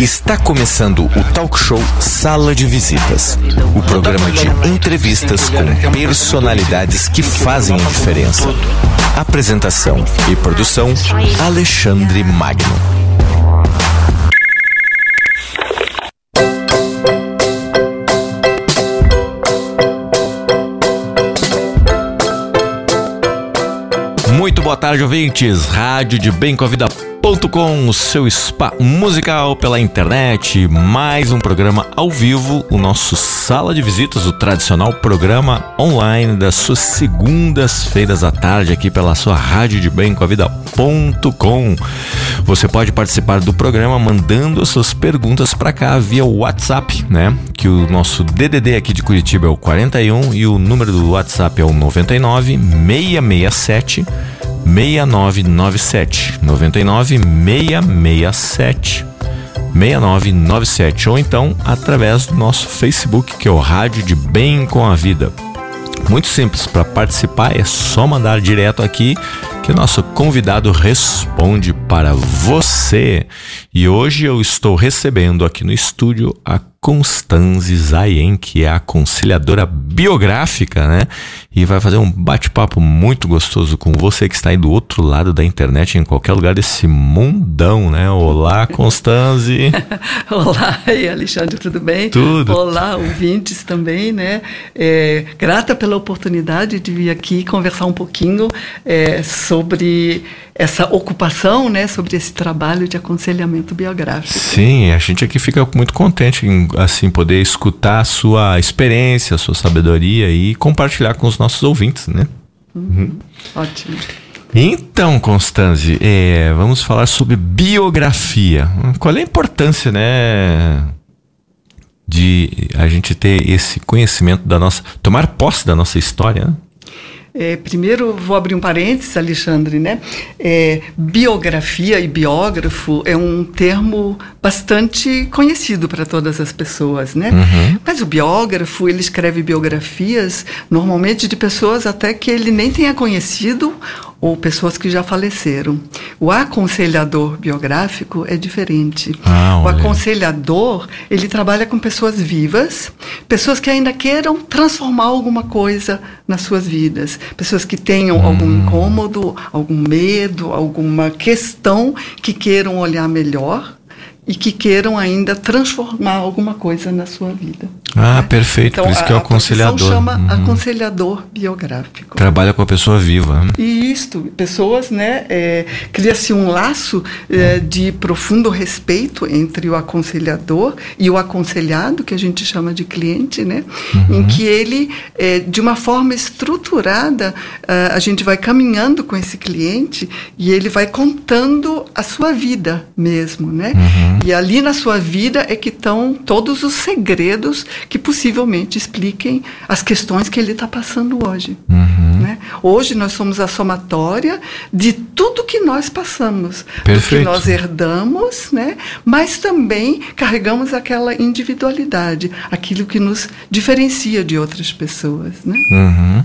Está começando o talk show Sala de Visitas, o programa de entrevistas com personalidades que fazem a diferença. Apresentação e produção Alexandre Magno. Muito boa tarde, ouvintes. Rádio de Bem com a Vida.com, o seu spa musical pela internet. Mais um programa ao vivo, o nosso Sala de Visitas, o tradicional programa online das suas segundas-feiras à tarde aqui pela sua Rádio de Bem com a Vida.com. Você pode participar do programa mandando as suas perguntas para cá via WhatsApp, né? Que o nosso DDD aqui de Curitiba é o 41 e o número do WhatsApp é o 99 667 6997 99 667 6997 ou então através do nosso Facebook que é o Rádio de Bem com a Vida. Muito simples, para participar é só mandar direto aqui que o nosso convidado responde para você. E hoje eu estou recebendo aqui no estúdio a Constanze Zayen, que é a conciliadora biográfica, né? E vai fazer um bate-papo muito gostoso com você que está aí do outro lado da internet, em qualquer lugar desse mundão, né? Olá, Constanze. Olá, e Alexandre, tudo bem? Tudo. Olá, ouvintes também, né? É, grata pela oportunidade de vir aqui conversar um pouquinho é, sobre essa ocupação, né, sobre esse trabalho de aconselhamento biográfico. Sim, a gente aqui fica muito contente em assim poder escutar a sua experiência, a sua sabedoria e compartilhar com os nossos ouvintes, né? Uhum. Ótimo. Então, Constanze, é, vamos falar sobre biografia. Qual é a importância, né, de a gente ter esse conhecimento da nossa, tomar posse da nossa história? Né? É, primeiro, vou abrir um parênteses, Alexandre, né? É, biografia e biógrafo é um termo bastante conhecido para todas as pessoas, né? Uhum. Mas o biógrafo, ele escreve biografias, normalmente de pessoas até que ele nem tenha conhecido ou pessoas que já faleceram. O aconselhador biográfico é diferente. Ah, o aconselhador, ele trabalha com pessoas vivas, pessoas que ainda queiram transformar alguma coisa nas suas vidas, pessoas que tenham hum. algum incômodo, algum medo, alguma questão que queiram olhar melhor e que queiram ainda transformar alguma coisa na sua vida. Ah, né? perfeito. Então, Por isso a, que é o aconselhador. chama uhum. aconselhador biográfico. Trabalha com a pessoa viva. E isto, pessoas, né? É, Cria-se um laço é, de profundo respeito entre o aconselhador e o aconselhado, que a gente chama de cliente, né? Uhum. Em que ele, é, de uma forma estruturada, é, a gente vai caminhando com esse cliente e ele vai contando a sua vida mesmo, né? Uhum. E ali na sua vida é que estão todos os segredos que possivelmente expliquem as questões que ele está passando hoje. Uhum. Né? Hoje nós somos a somatória de tudo que nós passamos, Perfeito. do que nós herdamos, né? mas também carregamos aquela individualidade, aquilo que nos diferencia de outras pessoas. Né? Uhum.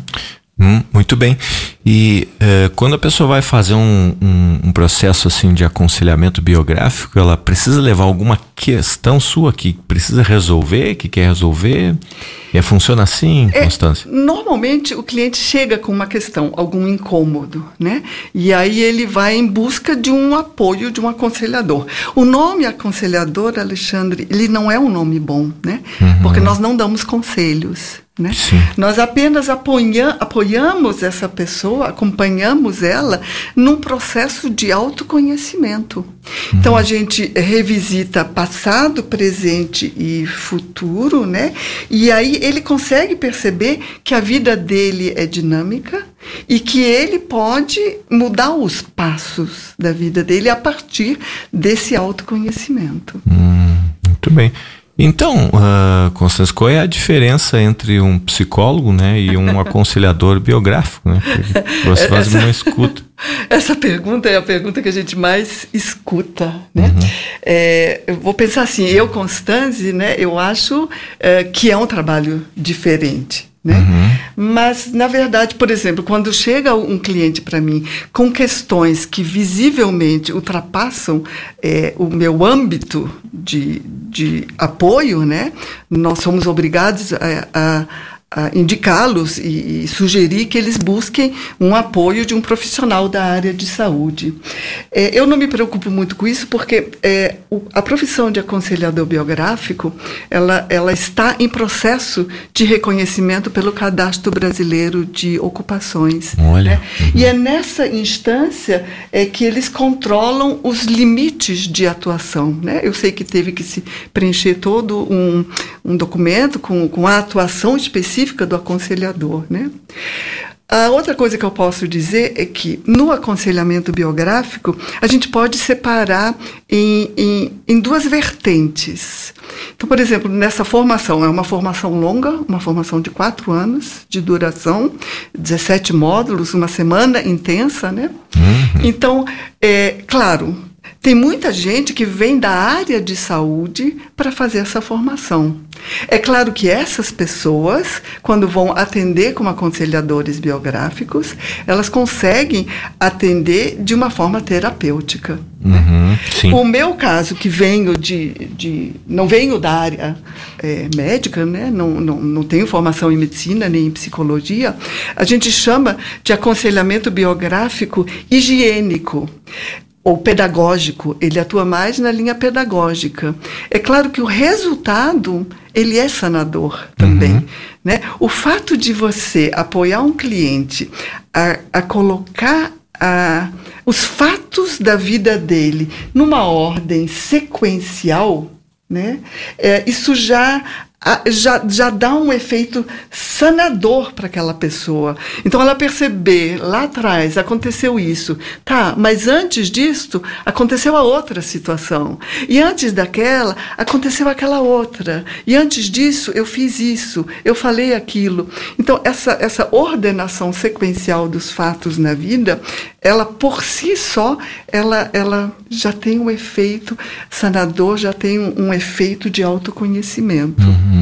Hum, muito bem. E uh, quando a pessoa vai fazer um, um, um, processo assim de aconselhamento biográfico, ela precisa levar alguma questão sua que precisa resolver, que quer resolver? É, funciona assim, é, Constância? Normalmente o cliente chega com uma questão, algum incômodo, né? E aí ele vai em busca de um apoio de um aconselhador. O nome aconselhador, Alexandre, ele não é um nome bom, né? Uhum. Porque nós não damos conselhos. Né? Nós apenas apoia, apoiamos essa pessoa, acompanhamos ela num processo de autoconhecimento. Uhum. Então a gente revisita passado, presente e futuro, né? E aí ele consegue perceber que a vida dele é dinâmica e que ele pode mudar os passos da vida dele a partir desse autoconhecimento. Hum, muito bem. Então, uh, Constância, qual é a diferença entre um psicólogo né, e um aconselhador biográfico? Né? Você faz essa, uma escuta. Essa pergunta é a pergunta que a gente mais escuta. Né? Uhum. É, eu vou pensar assim, eu, Constância, né, eu acho é, que é um trabalho diferente. Né? Uhum. Mas, na verdade, por exemplo, quando chega um cliente para mim com questões que visivelmente ultrapassam é, o meu âmbito de, de apoio, né? nós somos obrigados a, a indicá-los e, e, sugerir que eles busquem um apoio de um profissional da área de saúde. É, eu não me preocupo muito com isso porque é, o, a profissão de aconselhador biográfico ela, ela está em processo de reconhecimento pelo Cadastro Brasileiro de Ocupações. Olha. Né? Uhum. E é nessa instância é, que eles controlam os limites de atuação. Né? Eu sei que teve que se preencher todo um, um documento com, com a atuação específica específica do aconselhador, né? A outra coisa que eu posso dizer é que no aconselhamento biográfico a gente pode separar em, em, em, duas vertentes. Então, por exemplo, nessa formação, é uma formação longa, uma formação de quatro anos de duração, 17 módulos, uma semana intensa, né? Uhum. Então, é claro, tem muita gente que vem da área de saúde para fazer essa formação. É claro que essas pessoas, quando vão atender como aconselhadores biográficos, elas conseguem atender de uma forma terapêutica. Uhum, o meu caso, que venho de. de não venho da área é, médica, né? não, não, não tenho formação em medicina nem em psicologia, a gente chama de aconselhamento biográfico higiênico ou pedagógico, ele atua mais na linha pedagógica. É claro que o resultado ele é sanador também, uhum. né? O fato de você apoiar um cliente a, a colocar a, os fatos da vida dele numa ordem sequencial, né? É, isso já já, já dá um efeito sanador para aquela pessoa. Então, ela perceber lá atrás aconteceu isso, tá, mas antes disto aconteceu a outra situação. E antes daquela aconteceu aquela outra. E antes disso eu fiz isso, eu falei aquilo. Então, essa, essa ordenação sequencial dos fatos na vida, ela por si só, ela, ela já tem um efeito sanador, já tem um, um efeito de autoconhecimento. Uhum.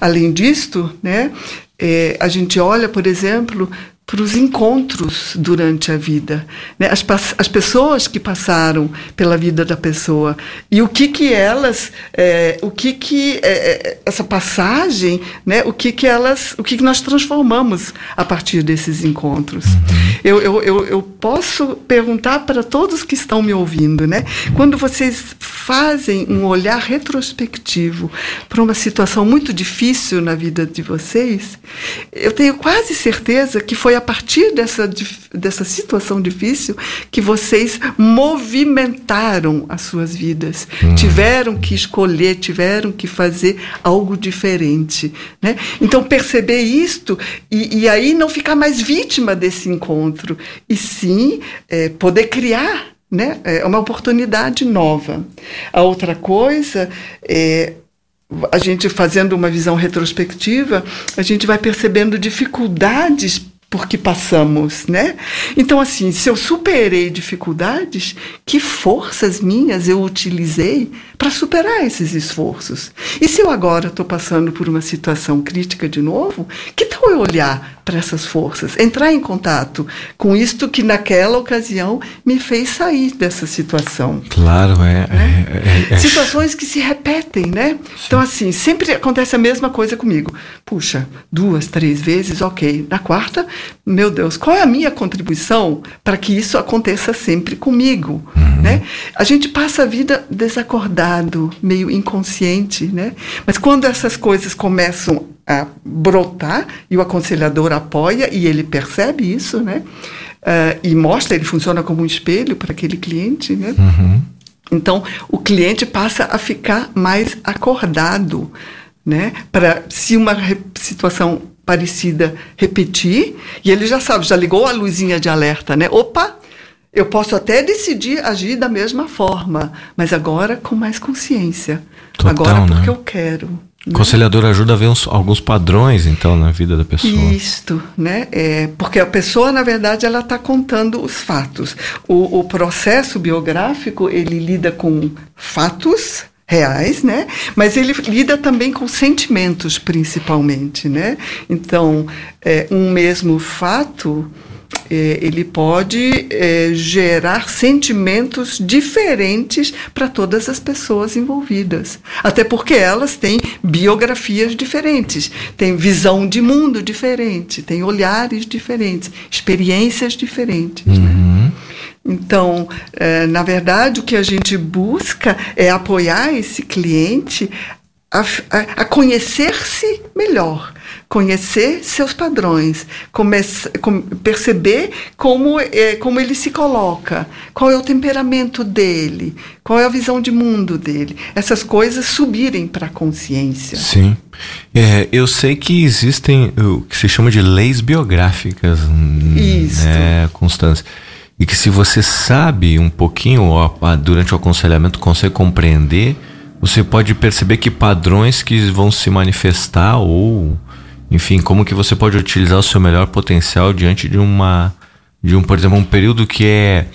Além disto, né, é, a gente olha, por exemplo, para os encontros durante a vida, né? as, as pessoas que passaram pela vida da pessoa e o que que elas, é, o que que é, é, essa passagem, né? O que que elas, o que que nós transformamos a partir desses encontros. Uhum. Eu, eu, eu, eu posso perguntar para todos que estão me ouvindo, né? Quando vocês fazem um olhar retrospectivo para uma situação muito difícil na vida de vocês, eu tenho quase certeza que foi a partir dessa, dessa situação difícil que vocês movimentaram as suas vidas. Hum. Tiveram que escolher, tiveram que fazer algo diferente. Né? Então, perceber isto e, e aí não ficar mais vítima desse encontro, e sim é, poder criar né? É uma oportunidade nova. A outra coisa é a gente fazendo uma visão retrospectiva, a gente vai percebendo dificuldades por que passamos, né? Então, assim, se eu superei dificuldades, que forças minhas eu utilizei para superar esses esforços? E se eu agora estou passando por uma situação crítica de novo, que tal eu olhar para essas forças, entrar em contato com isto que naquela ocasião me fez sair dessa situação. Claro, é. Né? é, é, é Situações que se repetem, né? Sim. Então, assim, sempre acontece a mesma coisa comigo. Puxa, duas, três vezes, ok. Na quarta, meu Deus, qual é a minha contribuição para que isso aconteça sempre comigo? Uhum. Né? A gente passa a vida desacordado, meio inconsciente, né? Mas quando essas coisas começam a brotar e o aconselhador apoia e ele percebe isso, né? Uh, e mostra, ele funciona como um espelho para aquele cliente, né? Uhum. Então, o cliente passa a ficar mais acordado, né? Para se uma situação parecida repetir, e ele já sabe, já ligou a luzinha de alerta, né? Opa, eu posso até decidir agir da mesma forma, mas agora com mais consciência. Total, agora porque né? eu quero. Né? Conselhador ajuda a ver uns, alguns padrões, então, na vida da pessoa. Isto, né? É, porque a pessoa, na verdade, ela está contando os fatos. O, o processo biográfico, ele lida com fatos reais, né? Mas ele lida também com sentimentos, principalmente, né? Então, é, um mesmo fato ele pode é, gerar sentimentos diferentes para todas as pessoas envolvidas. Até porque elas têm biografias diferentes, têm visão de mundo diferente, têm olhares diferentes, experiências diferentes. Uhum. Né? Então, é, na verdade, o que a gente busca é apoiar esse cliente a, a, conhecer-se melhor, conhecer seus padrões, comece, com, perceber como, é, como ele se coloca, qual é o temperamento dele, qual é a visão de mundo dele. Essas coisas subirem para a consciência. Sim. É, eu sei que existem o que se chama de leis biográficas, Isso. né, Constância? E que se você sabe um pouquinho, durante o aconselhamento, consegue compreender você pode perceber que padrões que vão se manifestar ou enfim, como que você pode utilizar o seu melhor potencial diante de uma de um, por exemplo, um período que é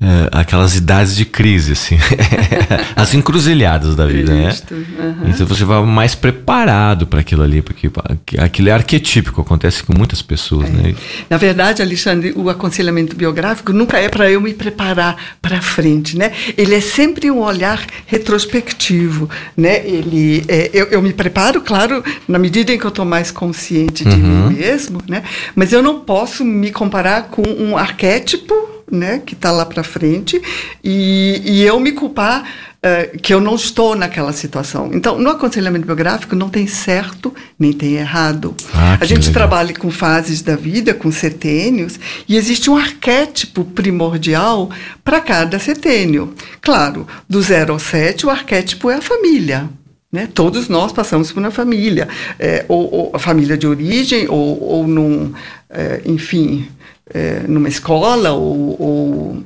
é, aquelas idades de crise, assim. As encruzilhadas da vida, né? Uhum. Então você vai mais preparado para aquilo ali, porque aquilo é arquetípico, acontece com muitas pessoas, é. né? Na verdade, Alexandre, o aconselhamento biográfico nunca é para eu me preparar para frente, né? Ele é sempre um olhar retrospectivo, né? Ele, é, eu, eu, me preparo, claro, na medida em que eu estou mais consciente de uhum. mim mesmo, né? Mas eu não posso me comparar com um arquétipo né, que está lá para frente, e, e eu me culpar uh, que eu não estou naquela situação. Então, no aconselhamento biográfico não tem certo nem tem errado. Ah, a gente legal. trabalha com fases da vida, com setênios, e existe um arquétipo primordial para cada setênio. Claro, do 0 ao 7, o arquétipo é a família. Né? Todos nós passamos por uma família, é, ou, ou, a família de origem, ou, ou num, é, enfim, é, numa escola ou, ou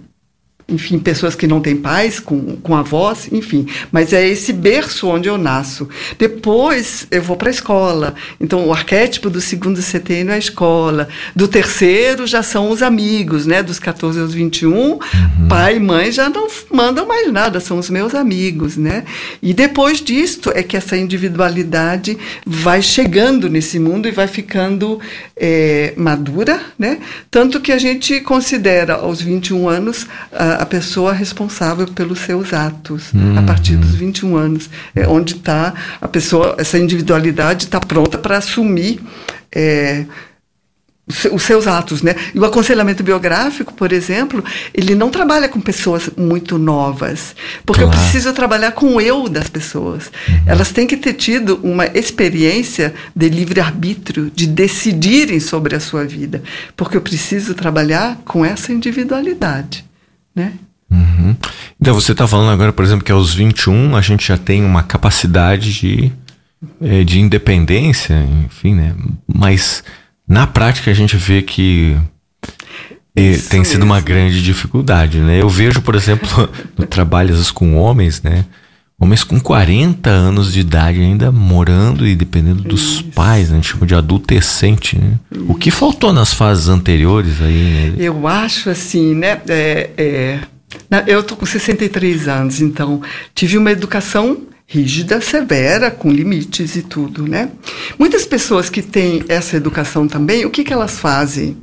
enfim, pessoas que não têm pais, com, com avós, enfim. Mas é esse berço onde eu nasço. Depois eu vou para a escola. Então, o arquétipo do segundo setênio é a escola. Do terceiro já são os amigos, né? Dos 14 aos 21, uhum. pai e mãe já não mandam mais nada, são os meus amigos, né? E depois disto é que essa individualidade vai chegando nesse mundo e vai ficando é, madura, né? Tanto que a gente considera aos 21 anos a, a pessoa responsável pelos seus atos uhum. a partir dos 21 anos, é onde está a pessoa, essa individualidade está pronta para assumir é, os seus atos, né? E o aconselhamento biográfico, por exemplo, ele não trabalha com pessoas muito novas, porque claro. eu preciso trabalhar com o eu das pessoas. Uhum. Elas têm que ter tido uma experiência de livre arbítrio, de decidirem sobre a sua vida, porque eu preciso trabalhar com essa individualidade né? Uhum. Então você está falando agora, por exemplo, que aos 21 a gente já tem uma capacidade de, eh, de independência, enfim, né? Mas na prática a gente vê que eh, tem sido uma grande dificuldade, né? Eu vejo, por exemplo, no trabalho às vezes com homens, né? Homens com 40 anos de idade ainda morando e dependendo dos Isso. pais, né? a gente chama de adultescente, né? O que faltou nas fases anteriores aí? Né? Eu acho assim, né? É, é, eu tô com 63 anos, então tive uma educação rígida, severa, com limites e tudo, né? Muitas pessoas que têm essa educação também, o que, que elas fazem?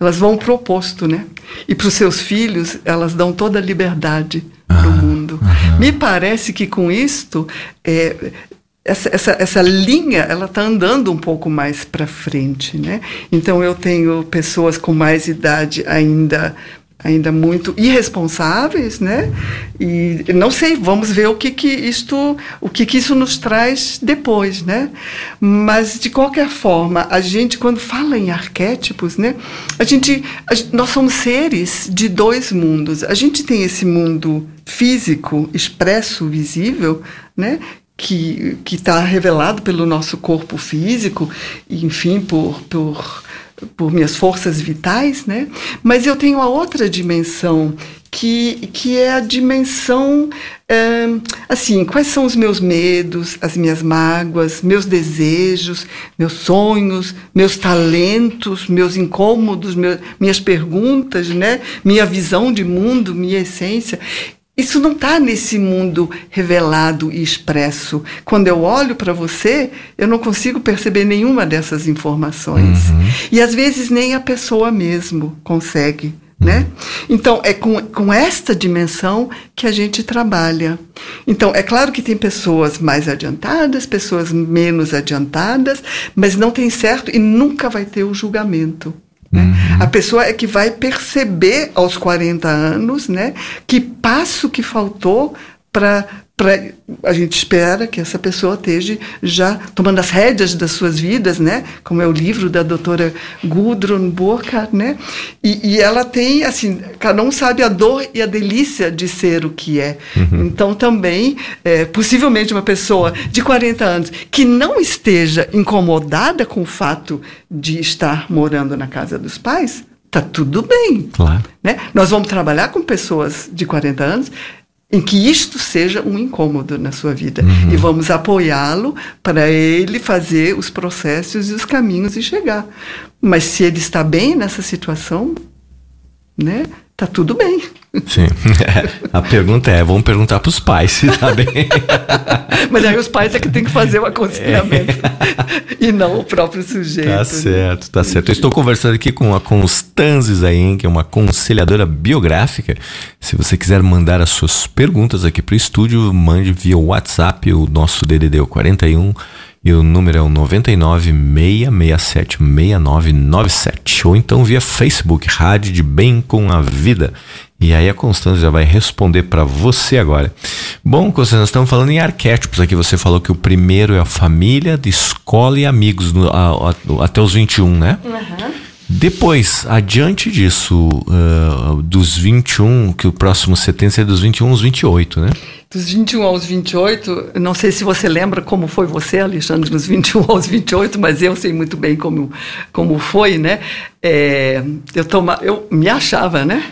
Elas vão pro oposto, né? E para os seus filhos, elas dão toda a liberdade para o mundo. Me parece que com isto, é, essa, essa, essa linha ela está andando um pouco mais para frente, né? Então eu tenho pessoas com mais idade ainda ainda muito irresponsáveis, né? E não sei, vamos ver o que que isto, o que que isso nos traz depois, né? Mas de qualquer forma, a gente quando fala em arquétipos, né? A gente, a, nós somos seres de dois mundos. A gente tem esse mundo físico, expresso, visível, né? Que está revelado pelo nosso corpo físico, enfim, por, por por minhas forças vitais, né? Mas eu tenho a outra dimensão que, que é a dimensão é, assim, quais são os meus medos, as minhas mágoas, meus desejos, meus sonhos, meus talentos, meus incômodos, minhas perguntas, né? Minha visão de mundo, minha essência. Isso não está nesse mundo revelado e expresso. Quando eu olho para você, eu não consigo perceber nenhuma dessas informações. Uhum. E às vezes nem a pessoa mesmo consegue. Né? Uhum. Então, é com, com esta dimensão que a gente trabalha. Então, é claro que tem pessoas mais adiantadas, pessoas menos adiantadas, mas não tem certo e nunca vai ter o julgamento. Né? Uhum. A pessoa é que vai perceber aos 40 anos né, que passo que faltou para a gente espera que essa pessoa esteja já tomando as rédeas das suas vidas, né? Como é o livro da doutora Gudrun Burkhardt, né? E, e, ela tem, assim, cada um sabe a dor e a delícia de ser o que é. Uhum. Então, também, é, possivelmente uma pessoa de 40 anos que não esteja incomodada com o fato de estar morando na casa dos pais, tá tudo bem. Claro. Né? Nós vamos trabalhar com pessoas de 40 anos em que isto seja um incômodo na sua vida. Uhum. E vamos apoiá-lo para ele fazer os processos e os caminhos e chegar. Mas se ele está bem nessa situação, né? Tá tudo bem. Sim. A pergunta é, vamos perguntar para os pais se tá bem. Mas aí os pais é que tem que fazer o aconselhamento é. e não o próprio sujeito. Tá né? certo, tá certo. Eu estou conversando aqui com a Constanzes aí, que é uma aconselhadora biográfica. Se você quiser mandar as suas perguntas aqui para o estúdio, mande via WhatsApp o nosso DDD 41 e o número é o 99 667 6997. Ou então via Facebook, Rádio de Bem com a Vida. E aí a Constância já vai responder para você agora. Bom, Constância, nós estamos falando em arquétipos aqui. Você falou que o primeiro é a família, de escola e amigos no, a, a, até os 21, né? Uhum. Depois, adiante disso, uh, dos 21, que o próximo setembro é dos 21 aos 28, né? Dos 21 aos 28, não sei se você lembra como foi você, Alexandre, dos 21 aos 28, mas eu sei muito bem como, como foi, né? É, eu, toma, eu me achava, né?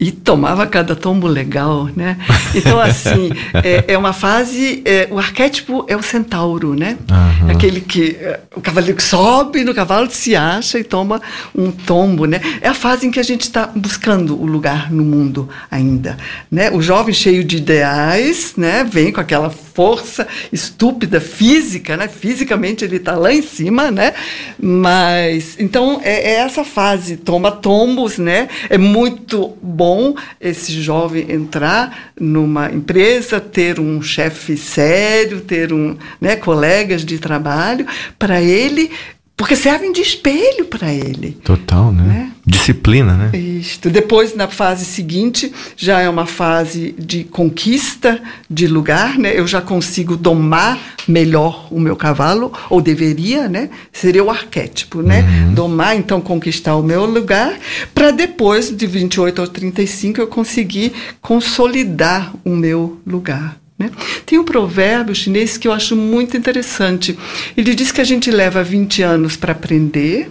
E tomava cada tombo legal, né? Então, assim, é, é uma fase. É, o arquétipo é o centauro, né? Uhum. Aquele que. É, o cavaleiro que sobe no cavalo, se acha e toma um tombo, né? É a fase em que a gente está buscando o lugar no mundo ainda, né? O jovem cheio de ideais, né? Vem com aquela força estúpida física, né? Fisicamente ele está lá em cima, né? Mas. Então, é, é essa fase. Toma tombos, né? É muito bom bom esse jovem entrar numa empresa, ter um chefe sério, ter um, né, colegas de trabalho, para ele porque servem de espelho para ele. Total, né? né? Disciplina, né? Isto. Depois, na fase seguinte, já é uma fase de conquista de lugar, né? Eu já consigo domar melhor o meu cavalo, ou deveria, né? Seria o arquétipo, né? Uhum. Domar, então, conquistar o meu lugar, para depois, de 28 aos 35, eu conseguir consolidar o meu lugar. Né? Tem um provérbio chinês que eu acho muito interessante. Ele diz que a gente leva 20 anos para aprender,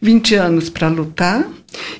20 anos para lutar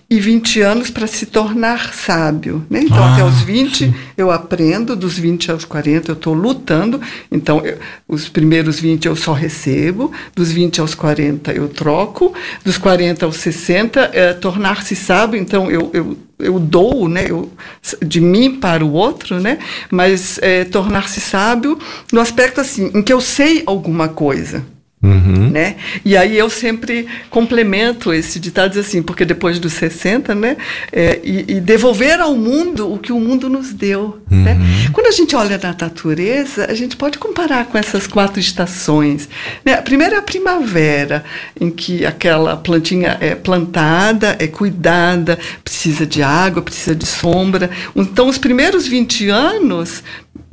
e 20 anos para se tornar sábio. Né? Então, ah, até os 20 sim. eu aprendo, dos 20 aos 40 eu estou lutando. Então, eu, os primeiros 20 eu só recebo, dos 20 aos 40 eu troco, dos 40 aos 60 é tornar-se sábio. Então, eu, eu eu dou, né, eu, de mim para o outro, né, mas é, tornar-se sábio no aspecto assim, em que eu sei alguma coisa. Uhum. Né? E aí eu sempre complemento esse ditado assim, porque depois dos 60, né? É, e, e, devolver ao mundo o que o mundo nos deu. Uhum. Né? Quando a gente olha na natureza, a gente pode comparar com essas quatro estações. Né? A primeira é a primavera, em que aquela plantinha é plantada, é cuidada, precisa de água, precisa de sombra. Então, os primeiros 20 anos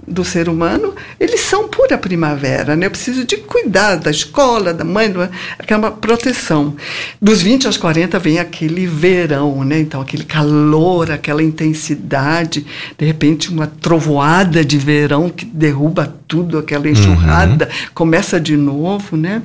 do ser humano, eles são pura primavera, né? Eu preciso de cuidar da escola, da mãe, aquela proteção. Dos 20 aos 40 vem aquele verão, né? Então, aquele calor, aquela intensidade, de repente uma trovoada de verão que derruba tudo, aquela enxurrada, uhum. começa de novo, né?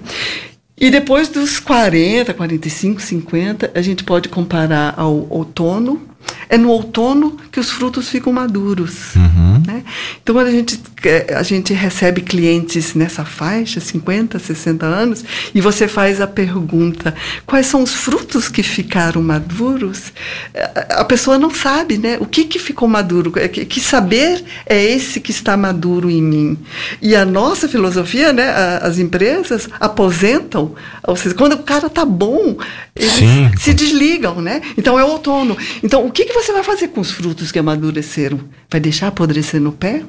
E depois dos 40, 45, 50, a gente pode comparar ao outono. É no outono que os frutos ficam maduros. Uhum. Né? Então, quando a gente, eh, a gente recebe clientes nessa faixa, 50, 60 anos, e você faz a pergunta, quais são os frutos que ficaram maduros? Eh, a pessoa não sabe, né? O que, que ficou maduro? É que, que saber é esse que está maduro em mim? E a nossa filosofia, né? As empresas aposentam, ou seja, quando o cara tá bom, eles Sim. se desligam, né? Então é outono. Então, o que, que você vai fazer com os frutos que amadureceram? Vai deixar apodrecer no pé?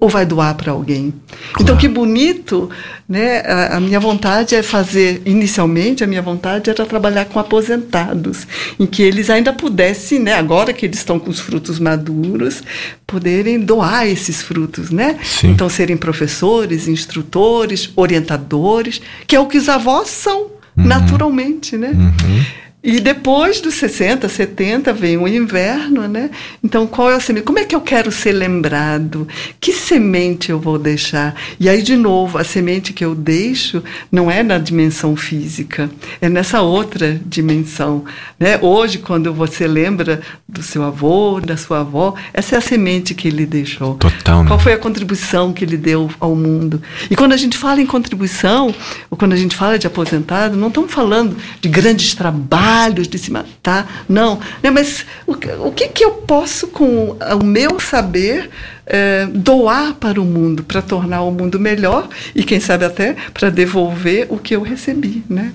ou vai doar para alguém. Claro. Então, que bonito, né? A, a, minha vontade é fazer, inicialmente, a minha vontade era trabalhar com aposentados, em que eles ainda pudessem, né? Agora que eles estão com os frutos maduros, poderem doar esses frutos, né? Sim. Então, serem professores, instrutores, orientadores, que é o que os avós são, uhum. naturalmente, né? Uhum. E depois dos 60, 70 vem o inverno, né? Então, qual é a semente? Como é que eu quero ser lembrado? Que semente eu vou deixar? E aí, de novo, a semente que eu deixo não é na dimensão física, é nessa outra dimensão. Né? Hoje, quando você lembra do seu avô, da sua avó, essa é a semente que ele deixou. Total. Né? Qual foi a contribuição que ele deu ao mundo? E quando a gente fala em contribuição, ou quando a gente fala de aposentado, não estamos falando de grandes trabalhos trabalhos de se matar, não. Né? Mas o, o que, que eu posso, com o meu saber, é, doar para o mundo, para tornar o mundo melhor e, quem sabe, até para devolver o que eu recebi, né?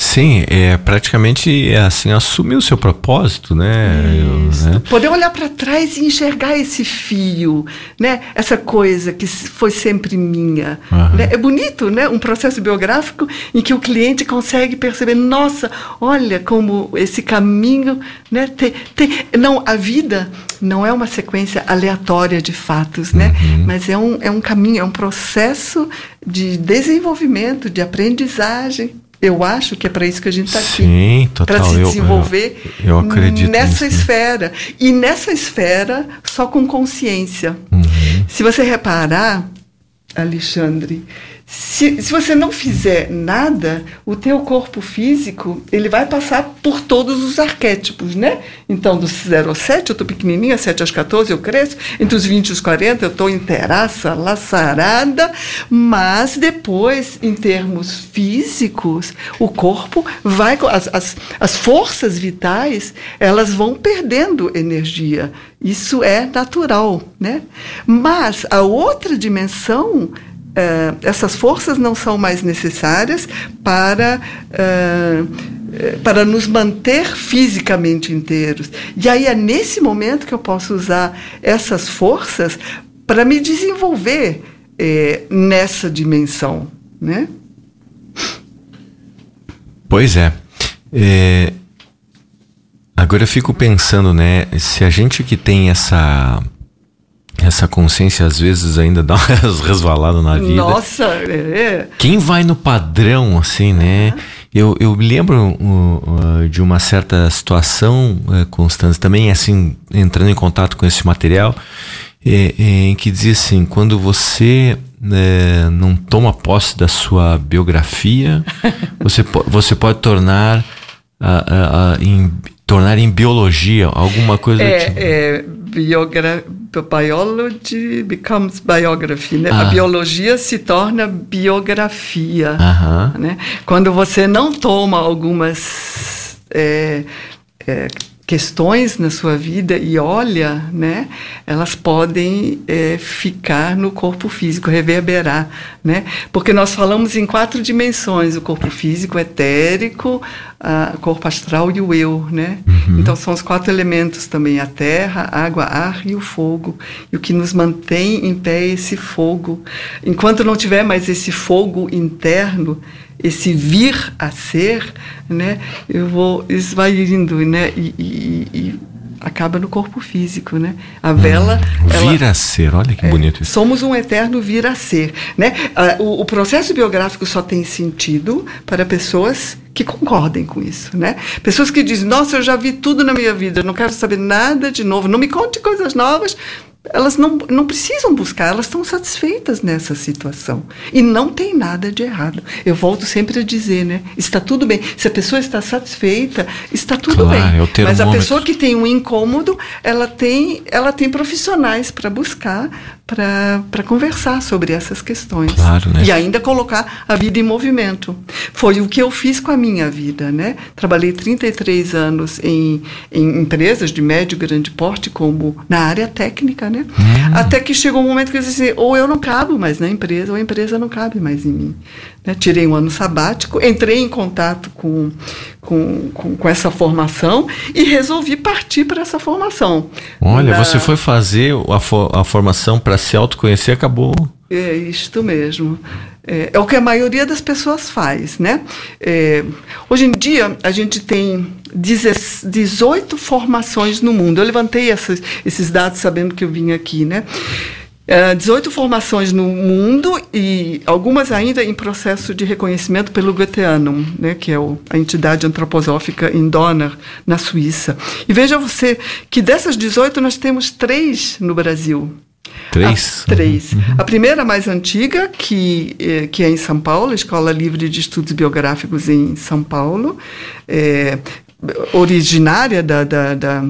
Sim, é praticamente é assim assumir o seu propósito, né? Né? Poder olhar para trás e enxergar esse fio, né? Essa coisa que foi sempre minha. Uhum. Né? É bonito, né? Um processo biográfico em que o cliente consegue perceber, nossa, olha como esse caminho, né? Tem, tem, não, a vida não é uma sequência aleatória de fatos, né? Uhum. Mas é um, é um caminho, é um processo de desenvolvimento, de aprendizagem. Eu acho que é para isso que a gente está aqui. Sim, total. Para se desenvolver eu, eu, acredito nessa nisso, esfera. Né? E nessa esfera, só com consciência. Uhum. Se você reparar, Alexandre, se, se você não fizer nada, o teu corpo físico ele vai passar por todos os arquétipos, né? Então, dos 0 aos 7, eu estou pequenininha, 7 aos 14 eu cresço, entre os 20 e os 40 eu estou inteiraça, laçarada, mas depois, em termos físicos, o corpo vai, as, as, as forças vitais, elas vão perdendo energia. Isso é natural, né? Mas a outra dimensão uh, essas forças não são mais necessárias para, uh, para nos manter fisicamente inteiros. E aí é nesse momento que eu posso usar essas forças para me desenvolver eh, nessa dimensão, né? Pois é. é. Agora eu fico pensando, né? Se a gente que tem essa essa consciência às vezes ainda dá umas resvaladas na vida. Nossa, é. Quem vai no padrão, assim, né? Eu, eu me lembro uh, uh, de uma certa situação, uh, Constância, também assim, entrando em contato com esse material, é, em que dizia assim: quando você é, não toma posse da sua biografia, você, po você pode tornar, em, tornar em biologia alguma coisa. É, tipo. é biogra biology becomes biography, né? Ah. A biologia se torna biografia, -huh. né? Quando você não toma algumas é, é, questões na sua vida e olha, né, elas podem é, ficar no corpo físico, reverberar, né? Porque nós falamos em quatro dimensões: o corpo físico, etérico, o corpo astral e o eu, né? Uhum. Então são os quatro elementos também: a terra, a água, ar e o fogo. E o que nos mantém em pé é esse fogo. Enquanto não tiver mais esse fogo interno, esse vir a ser, né, eu vou esvaindo, né, e, e, e acaba no corpo físico, né? A vela hum, vir ela, a ser, olha que é, bonito isso. Somos um eterno vir a ser, né? O, o, processo biográfico só tem sentido para pessoas que concordem com isso, né? Pessoas que dizem: "Nossa, eu já vi tudo na minha vida, não quero saber nada de novo, não me conte coisas novas, elas não, não precisam buscar, elas estão satisfeitas nessa situação. E não tem nada de errado. Eu volto sempre a dizer, né? Está tudo bem. Se a pessoa está satisfeita, está tudo claro, bem. Mas a pessoa que tem um incômodo, ela tem, ela tem profissionais para buscar para conversar sobre essas questões. Claro, né? E ainda colocar a vida em movimento. Foi o que eu fiz com a minha vida, né? Trabalhei 33 anos em, em empresas de médio e grande porte, como na área técnica, né? Hum. Até que chegou um momento que eu disse ou eu não cabo mais na empresa, ou a empresa não cabe mais em mim. Né? Tirei um ano sabático, entrei em contato com, com, com, com essa formação e resolvi partir para essa formação. Olha, Na... você foi fazer a, for, a formação para se autoconhecer acabou. É isto mesmo. É, é, o que a maioria das pessoas faz, né? É, hoje em dia, a gente tem 18 formações no mundo. Eu levantei essas, esses dados sabendo que eu vim aqui, né? 18 é, formações no mundo e algumas ainda em processo de reconhecimento pelo Goetheanum, né, que é o, a entidade antroposófica em Donner, na Suíça. E veja você que dessas 18 nós temos três no Brasil. Três? A, três. Uhum. A primeira, mais antiga, que, é, que é em São Paulo, Escola Livre de Estudos Biográficos em São Paulo, é, originária da, da, da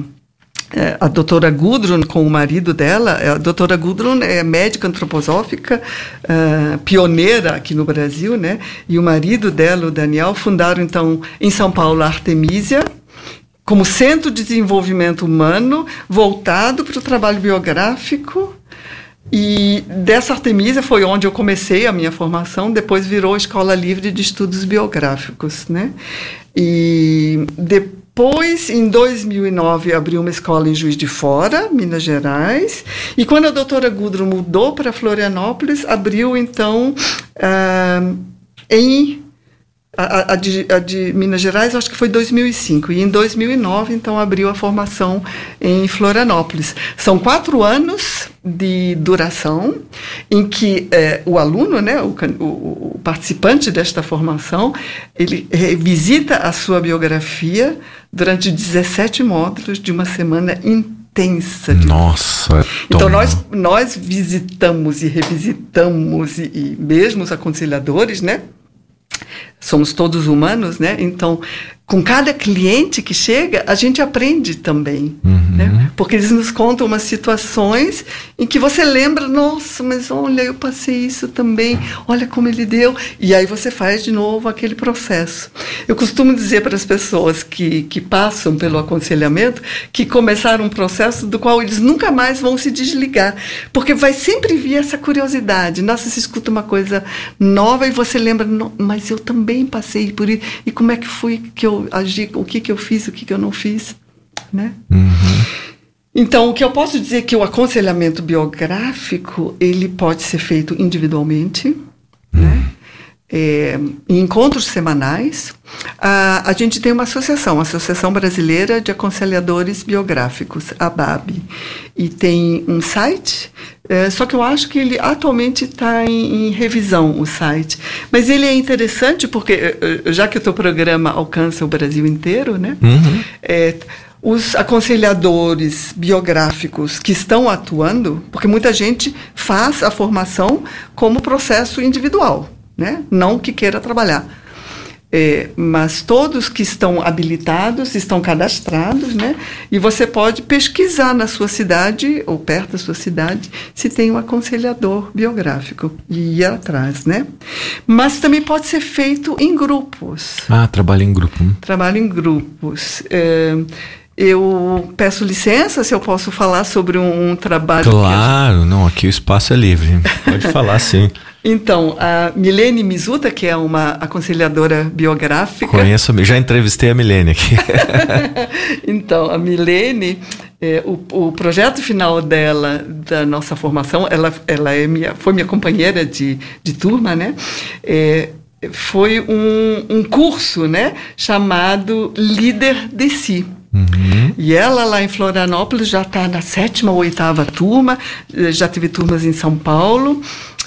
é, a doutora Gudrun com o marido dela, é, a doutora Gudrun é médica antroposófica, uh, pioneira aqui no Brasil, né? E o marido dela, o Daniel, fundaram então em São Paulo a Artemisia, como centro de desenvolvimento humano voltado para o trabalho biográfico. E dessa Artemisia foi onde eu comecei a minha formação, depois virou Escola Livre de Estudos Biográficos, né? E depois depois, em 2009, abriu uma escola em Juiz de Fora, Minas Gerais. E quando a doutora Gudrun mudou para Florianópolis, abriu, então, uh, em a, a, de, a, de, Minas Gerais, acho que foi 2005. E em 2009, então, abriu a formação em Florianópolis. São quatro anos de duração em que é, o aluno, né, o, o, o, participante desta formação, ele revisita a sua biografia durante 17 módulos de uma semana intensa. De... Nossa! É então nós, nós visitamos e revisitamos e, e mesmo os aconselhadores, né? Somos todos humanos, né? Então, com cada cliente que chega, a gente aprende também, uhum. né? Porque eles nos contam umas situações em que você lembra, nossa, mas olha, eu passei isso também, olha como ele deu, e aí você faz de novo aquele processo. Eu costumo dizer para as pessoas que, que passam pelo aconselhamento que começaram um processo do qual eles nunca mais vão se desligar, porque vai sempre vir essa curiosidade. Nossa, você escuta uma coisa nova e você lembra, mas eu também passei por isso, e como é que foi que eu agi, o que, que eu fiz, o que, que eu não fiz, né? Uhum. Então, o que eu posso dizer é que o aconselhamento biográfico, ele pode ser feito individualmente, uhum. né? É, em encontros semanais, a, a gente tem uma associação, a Associação Brasileira de Aconselhadores Biográficos, a BAB, e tem um site, é, só que eu acho que ele atualmente está em, em, revisão, o site. Mas ele é interessante porque, é, é, já que o teu programa alcança o Brasil inteiro, né? Uhum. É, os aconselhadores biográficos que estão atuando, porque muita gente faz a formação como processo individual né? Não que queira trabalhar. É, mas todos que estão habilitados estão cadastrados, né? E você pode pesquisar na sua cidade ou perto da sua cidade se tem um aconselhador biográfico e ir atrás, né? Mas também pode ser feito em grupos. Ah, trabalho em grupo. Trabalho em grupos. É, eu peço licença se eu posso falar sobre um, um trabalho. Claro, não, aqui o espaço é livre. Pode falar sim. Então, a Milene Mizuta, que é uma aconselhadora biográfica. Conheço, já entrevistei a Milene aqui. então, a Milene, é, o, o, projeto final dela, da nossa formação, ela, ela é minha, foi minha companheira de, de turma, né? É, foi um, um curso, né? Chamado Líder de Si. Uhum. E ela lá em Florianópolis já está na sétima ou oitava turma, já teve turmas em São Paulo.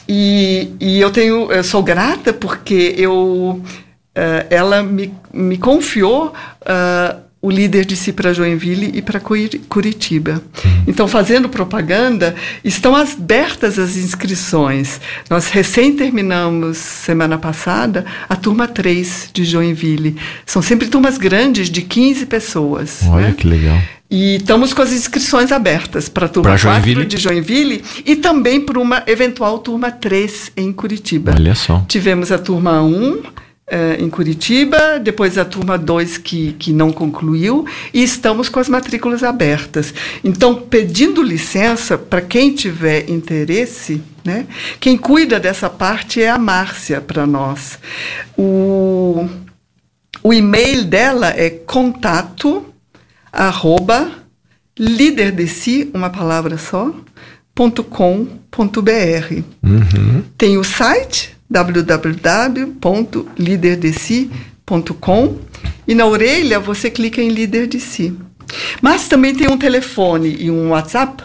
E, e eu tenho, eu sou grata porque eu, uh, ela me, me confiou uh, o líder de si para Joinville e para Curitiba. Então, fazendo propaganda, estão abertas as inscrições. Nós recém terminamos, semana passada, a turma 3 de Joinville. São sempre turmas grandes, de 15 pessoas. Olha né? que legal. E estamos com as inscrições abertas para a turma Pra 4 Joinville? de Joinville e também para uma eventual turma 3 em Curitiba. Olha só. Tivemos a turma 1 eh, em Curitiba, depois a turma 2 que, que não concluiu, e estamos com as matrículas abertas. Então, pedindo licença, para quem tiver interesse, né, quem cuida dessa parte é a Márcia para nós. O, o e-mail dela é contato arroba líderdeci, uma palavra só, ponto com ponto br. Uhum. Tem o site www.liderdeci.com e na orelha você clica em Líder de Si. Mas também tem um telefone e um WhatsApp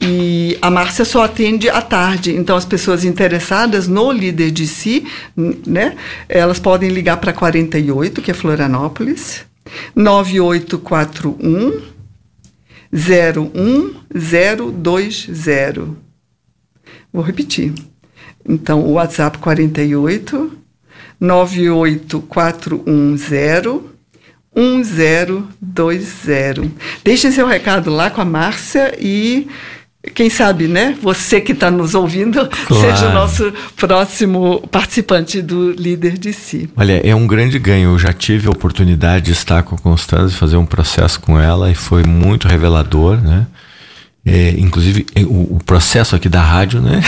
e a Márcia só atende à tarde. Então as pessoas interessadas no Líder de Si, né, elas podem ligar para 48, que é Florianópolis, 9841 01020. Vou repetir. Então, o WhatsApp 48 98410 1020. Deixem seu recado lá com a Márcia e quem sabe, né? Você que está nos ouvindo seja o nosso próximo participante do Líder de Si. Olha, é um grande ganho. Eu já tive a oportunidade de estar com a Constância, fazer um processo com ela e foi muito revelador, né? É, inclusive, é, o, o processo aqui da rádio, né?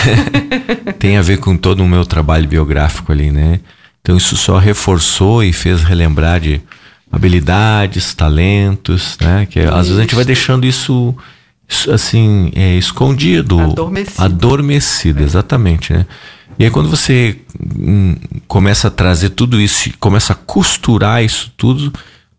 tem a ver com todo o meu trabalho biográfico ali, né? Então isso só reforçou e fez relembrar de habilidades, talentos, né? Que às vezes a gente vai deixando isso, isso, assim, é, escondido. Adormecido. Adormecido, exatamente, né? E aí quando você hum, começa a trazer tudo isso, começa a costurar isso tudo,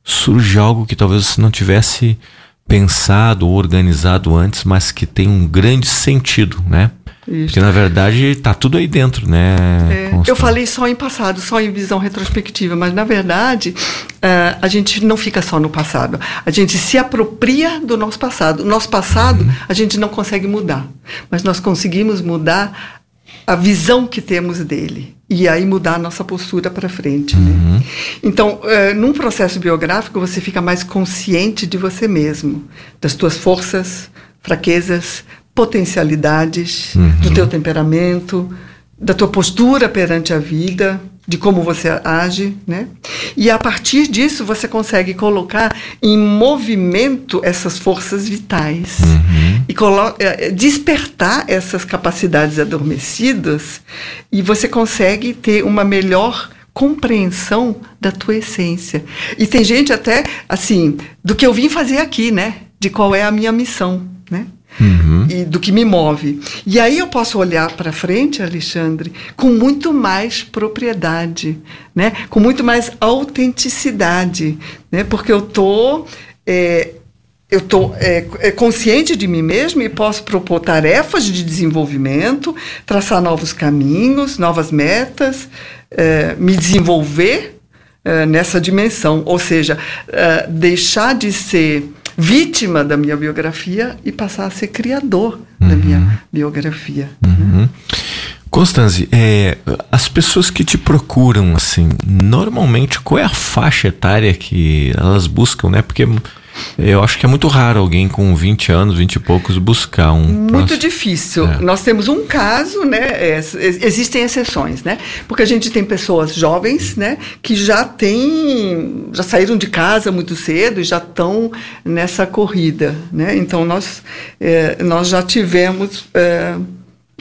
surge algo que talvez você não tivesse pensado ou organizado antes, mas que tem um grande sentido, né? Isso. Porque na verdade tá tudo aí dentro, né? É, eu falei só em passado, só em visão retrospectiva, mas na verdade eh, a gente não fica só no passado. A gente se apropria do nosso passado. O nosso passado a gente não consegue mudar, mas nós conseguimos mudar a visão que temos dele e aí mudar a nossa postura para frente. Né? Então, eh, num processo biográfico você fica mais consciente de você mesmo, das tuas forças, fraquezas, potencialidades, do teu temperamento, da tua postura perante a vida, de como você age, né? E a partir disso você consegue colocar em movimento essas forças vitais e colo- eh, despertar essas capacidades adormecidas e você consegue ter uma melhor compreensão da tua essência. E tem gente até assim, do que eu vim fazer aqui, né? De qual é a minha missão, né? E do que me move. E aí eu posso olhar para frente, Alexandre, com muito mais propriedade, né? com muito mais autenticidade, né? porque eu tô, é, eu tô é, é, consciente de mim mesmo e posso propor tarefas de desenvolvimento, traçar novos caminhos, novas metas, é, me desenvolver é, nessa dimensão, ou seja, é, deixar de ser vítima da minha biografia e passar a ser criador da minha biografia. Uhum. Constanze, é, as pessoas que te procuram, assim, normalmente qual é a faixa etária que elas buscam, né? Porque eu acho que é muito raro alguém com 20 anos, 20 e poucos buscar um. Muito difícil. É. Nós temos um caso, né? é, ex- existem exceções, né? Porque a gente tem pessoas jovens, né? Que já têm, já saíram de casa muito cedo e já estão nessa corrida, né? Então nós, é, nós já tivemos é,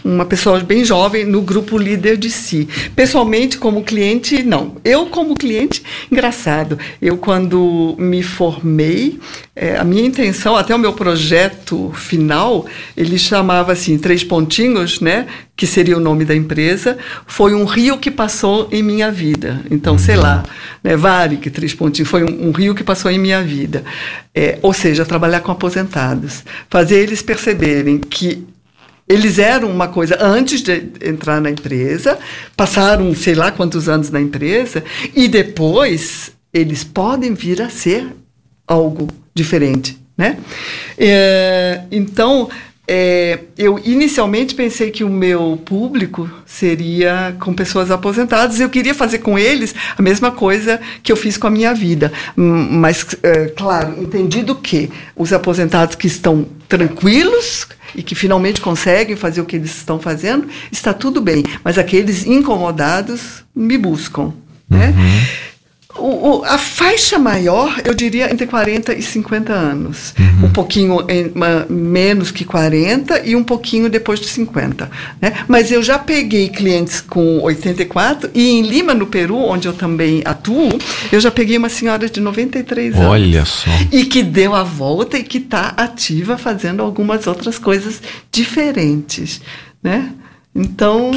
uma pessoa bem jovem no grupo líder de si. Pessoalmente, como cliente, não. Eu, como cliente, engraçado. Eu, quando me formei, eh, a minha intenção, até o meu projeto final, ele chamava assim, Três Pontinhos, né? Que seria o nome da empresa. Foi um rio que passou em minha vida. Então, sei lá, né? Varig, Três Pontinhos, foi um, um rio que passou em minha vida. Eh, ou seja, trabalhar com aposentados. Fazer eles perceberem que eles eram uma coisa antes de entrar na empresa, passaram sei lá quantos anos na empresa, e depois eles podem vir a ser algo diferente. Né? É, então, é, eu inicialmente pensei que o meu público seria com pessoas aposentadas. Eu queria fazer com eles a mesma coisa que eu fiz com a minha vida. Mas, é, claro, entendido que os aposentados que estão tranquilos e que finalmente conseguem fazer o que eles estão fazendo, está tudo bem. Mas aqueles incomodados me buscam. Né? Uhum. O, o, a faixa maior, eu diria entre 40 e 50 anos. Uhum. Um pouquinho em, uma, menos que 40 e um pouquinho depois de 50. Né? Mas eu já peguei clientes com 84 e em Lima, no Peru, onde eu também atuo, eu já peguei uma senhora de 93 anos. Olha só. E que deu a volta e que está ativa fazendo algumas outras coisas diferentes. Né? Então.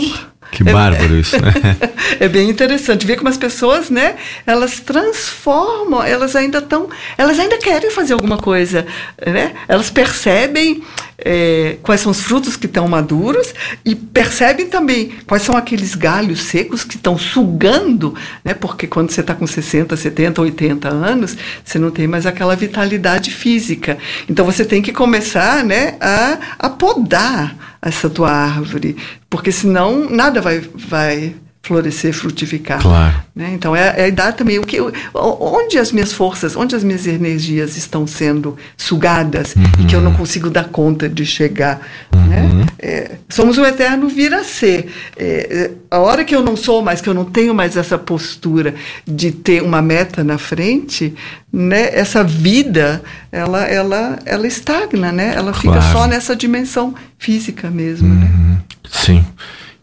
Que bárbaro isso, né? é bem interessante ver como as pessoas, né, elas transformam, elas ainda estão, elas ainda querem fazer alguma coisa, né? Elas percebem é, quais são os frutos que estão maduros e percebem também quais são aqueles galhos secos que estão sugando, né? Porque quando você está com 60, 70, 80 anos, você não tem mais aquela vitalidade física. Então você tem que começar, né, a, a podar essa tua árvore, porque senão nada vai, vai florescer, frutificar. Claro. Né? Então é, é a idade também o que onde as minhas forças, onde as minhas energias estão sendo sugadas uhum. e que eu não consigo dar conta de chegar. Né? Uhum. Né? É, somos o eterno vir a ser. É, é, a hora que eu não sou mais, que eu não tenho mais essa postura de ter uma meta na frente, né? Essa vida, ela, ela, ela estagna, né? Ela claro. fica só nessa dimensão física mesmo. Né? Uhum. Né? Sim.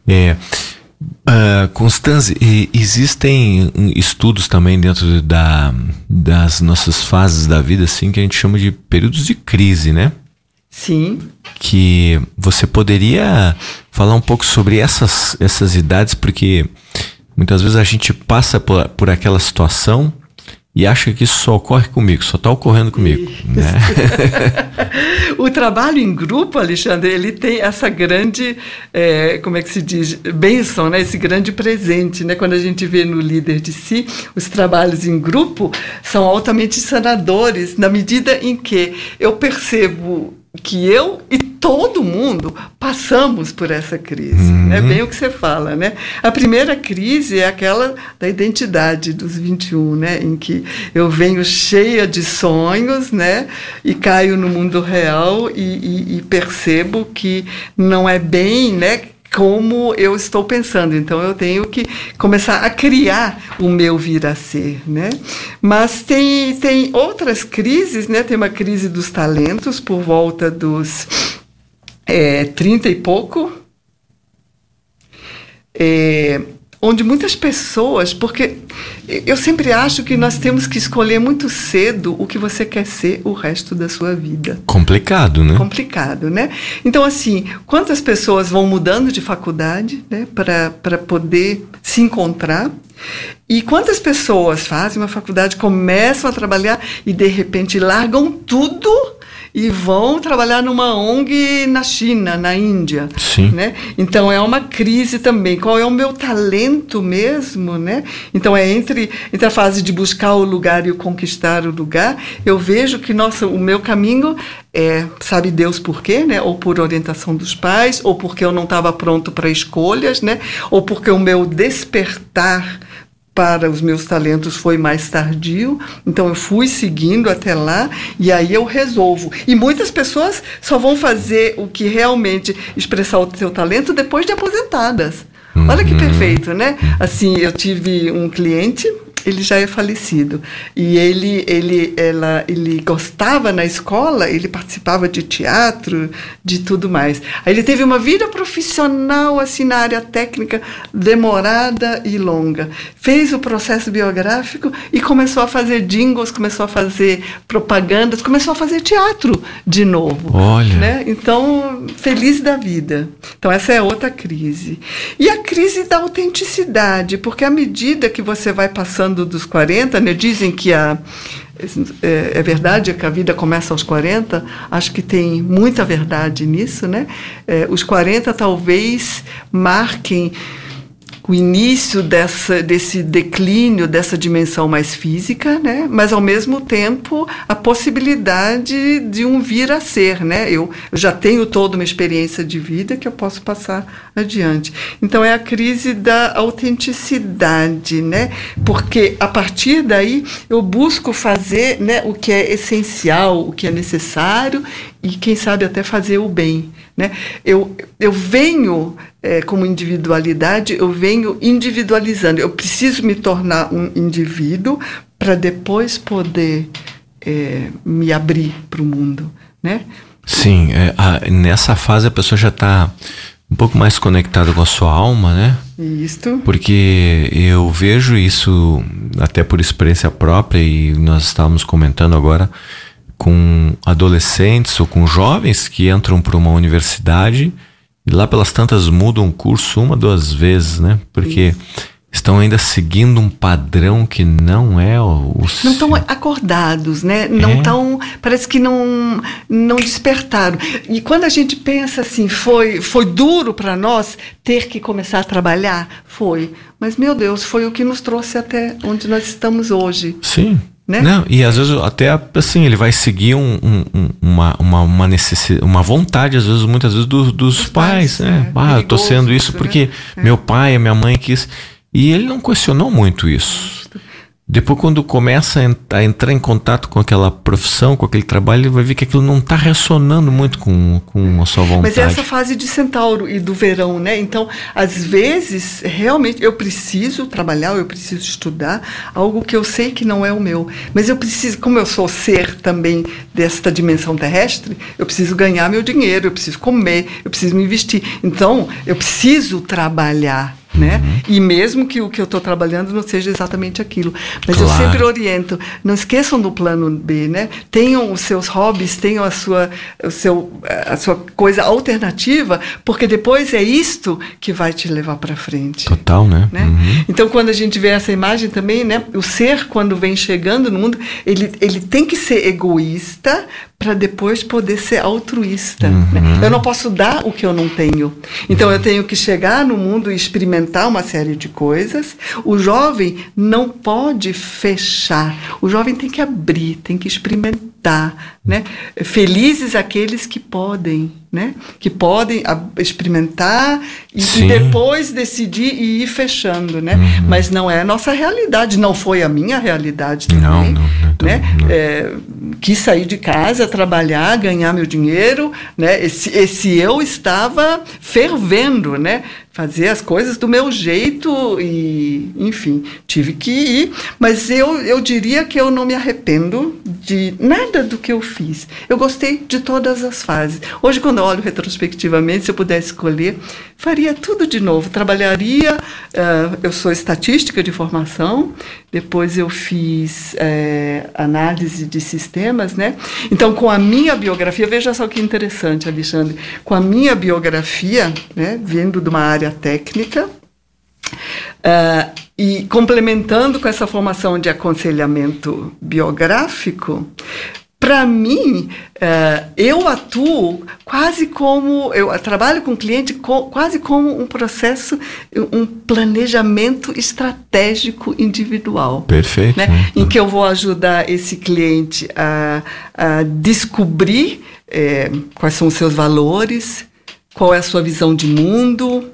É. Uh, Constance, existem estudos também dentro da, das nossas fases da vida, assim, que a gente chama de períodos de crise, né? Sim. Que você poderia falar um pouco sobre essas, essas idades, porque muitas vezes a gente passa por, por aquela situação e acha que isso só ocorre comigo, só está ocorrendo comigo. Né? o trabalho em grupo, Alexandre, ele tem essa grande, é, como é que se diz, bênção, né? esse grande presente. Né? Quando a gente vê no líder de si, os trabalhos em grupo são altamente sanadores, na medida em que eu percebo que eu e todo mundo passamos por essa crise. Uhum. É bem o que você fala, né? A primeira crise é aquela da identidade dos 21, né? Em que eu venho cheia de sonhos, né? E caio no mundo real e, e, e percebo que não é bem, né? Como eu estou pensando. Então eu tenho que começar a criar o meu vir a ser, né? Mas tem, tem outras crises, né? Tem uma crise dos talentos por volta dos é, 30 e pouco. É, onde muitas pessoas, porque eu sempre acho que nós temos que escolher muito cedo o que você quer ser o resto da sua vida. Complicado, né? Complicado, né? Então, assim, quantas pessoas vão mudando de faculdade, né, para poder se encontrar? E quantas pessoas fazem uma faculdade, começam a trabalhar e de repente largam tudo e vão trabalhar numa ONG na China, na Índia. Sim. Né? Então é uma crise também. Qual é o meu talento mesmo? Né? Então é entre, entre a fase de buscar o lugar e o conquistar o lugar, eu vejo que nossa, o meu caminho é, sabe Deus por quê, né? Ou por orientação dos pais, ou porque eu não estava pronto para escolhas, né? Ou porque o meu despertar para os meus talentos foi mais tardio, então eu fui seguindo até lá e aí eu resolvo. E muitas pessoas só vão fazer o que realmente expressar o seu talento depois de aposentadas. Olha que uhum. perfeito, né? Assim, eu tive um cliente ele já é falecido. E ele, ele, ela, ele gostava na escola, ele participava de teatro, de tudo mais. Aí ele teve uma vida profissional, assim, na área técnica, demorada e longa. Fez o processo biográfico e começou a fazer jingles, começou a fazer propagandas, começou a fazer teatro de novo. Olha. Né? Então, feliz da vida. Então, essa é outra crise. E a crise da autenticidade, porque à medida que você vai passando passando dos 40, né? dizem que a, é, é, verdade que a vida começa aos 40, acho que tem muita verdade nisso, né? É, os 40 talvez marquem o início dessa, desse declínio dessa dimensão mais física, né? Mas ao mesmo tempo a possibilidade de um vir a ser, né? Eu, eu já tenho toda uma experiência de vida que eu posso passar adiante. Então é a crise da autenticidade, né? Porque a partir daí eu busco fazer, né, o que é essencial, o que é necessário e quem sabe até fazer o bem. Né? Eu, eu venho, é, como individualidade, eu venho individualizando. Eu preciso me tornar um indivíduo para depois poder é, me abrir para o mundo. Né? Sim, é, a, nessa fase a pessoa já está um pouco mais conectada com a sua alma, né? Isso. Porque eu vejo isso até por experiência própria e nós estávamos comentando agora com adolescentes ou com jovens que entram para uma universidade e lá pelas tantas mudam o curso uma, duas vezes, né? Porque estão ainda seguindo um padrão que não é o, o não estão acordados, né? Não estão, é. parece que não não despertaram. E quando a gente pensa assim, foi foi duro para nós ter que começar a trabalhar, foi. Mas meu Deus, foi o que nos trouxe até onde nós estamos hoje. Sim. Né? Não, e às vezes até assim, ele vai seguir um, um, uma, uma, uma, necessidade, uma vontade, às vezes, muitas vezes, do, dos Os pais, pais, né? É, ah, eu tô sendo isso porque né? meu pai, minha mãe quis. E ele não questionou muito isso. Depois, quando começa a entrar em contato com aquela profissão, com aquele trabalho, ele vai ver que aquilo não está ressonando muito com, com a sua vontade. Mas é essa fase de centauro e do verão, né? Então, às vezes, realmente, eu preciso trabalhar, eu preciso estudar algo que eu sei que não é o meu. Mas eu preciso, como eu sou ser também desta dimensão terrestre, eu preciso ganhar meu dinheiro, eu preciso comer, eu preciso me investir. Então, eu preciso trabalhar né? E mesmo que o que eu estou trabalhando não seja exatamente aquilo. Mas claro. eu sempre oriento, não esqueçam do plano B, né? Tenham os seus hobbies, tenham a sua, o seu, a sua coisa alternativa, porque depois é isto que vai te levar para frente. Total, né? né? Uhum. Então, quando a gente vê essa imagem também, né? O ser, quando vem chegando no mundo, ele, ele tem que ser egoísta para depois poder ser altruísta. Uhum. Né? Eu não posso dar o que eu não tenho. Então, eu tenho que chegar no mundo e experimentar experimentar uma série de coisas. O jovem não pode fechar. O jovem tem que abrir, tem que experimentar, né? Felizes aqueles que podem né? Que podem experimentar e, e, depois decidir e ir fechando, né? Uhum. Mas não é a nossa realidade, não foi a minha realidade também, não, não, não, né? Não. É, quis sair de casa, trabalhar, ganhar meu dinheiro, né? Esse, esse eu estava fervendo, né? Fazer as coisas do meu jeito e, enfim, tive que ir. Mas eu, eu diria que eu não me arrependo de nada do que eu fiz. Eu gostei de todas as fases. Hoje, quando eu olho retrospectivamente, se eu pudesse escolher, faria tudo de novo. Trabalharia, uh, eu sou estatística de formação, depois eu fiz uh, análise de sistemas, né? Então, com a minha biografia, veja só que interessante, Alexandre, com a minha biografia, né, vindo de uma área técnica, Uh, e complementando com essa formação de aconselhamento biográfico, para mim, uh, eu atuo quase como eu trabalho com o cliente co, quase como um processo, um planejamento estratégico individual. Perfeito. Né? Uhum. Em que eu vou ajudar esse cliente a, a descobrir é, quais são os seus valores, qual é a sua visão de mundo,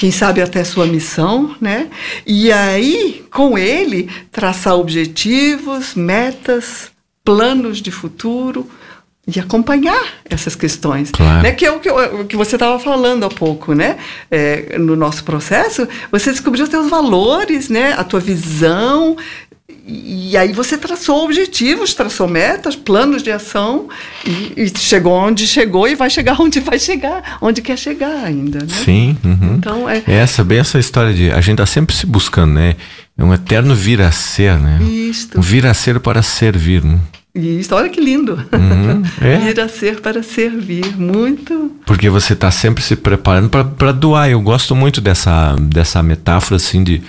quem sabe até sua missão, né? E aí, com ele, traçar objetivos, metas, planos de futuro e acompanhar essas questões, claro. né? Que é o que, o que você estava falando há pouco, né? É, no nosso processo, você descobriu os seus valores, né? A tua visão e aí você traçou objetivos, traçou metas, planos de ação e, e, chegou onde chegou e vai chegar onde vai chegar, onde quer chegar ainda, né? Sim. Uhum. Então é... essa bem essa história de a gente está sempre se buscando, né? É um eterno vir a ser, né? Isso. Um vir a ser para servir, né? Isso, olha que lindo. Uhum, é. Vir a ser para servir, muito. Porque você está sempre se preparando para doar. Eu gosto muito dessa, dessa metáfora assim de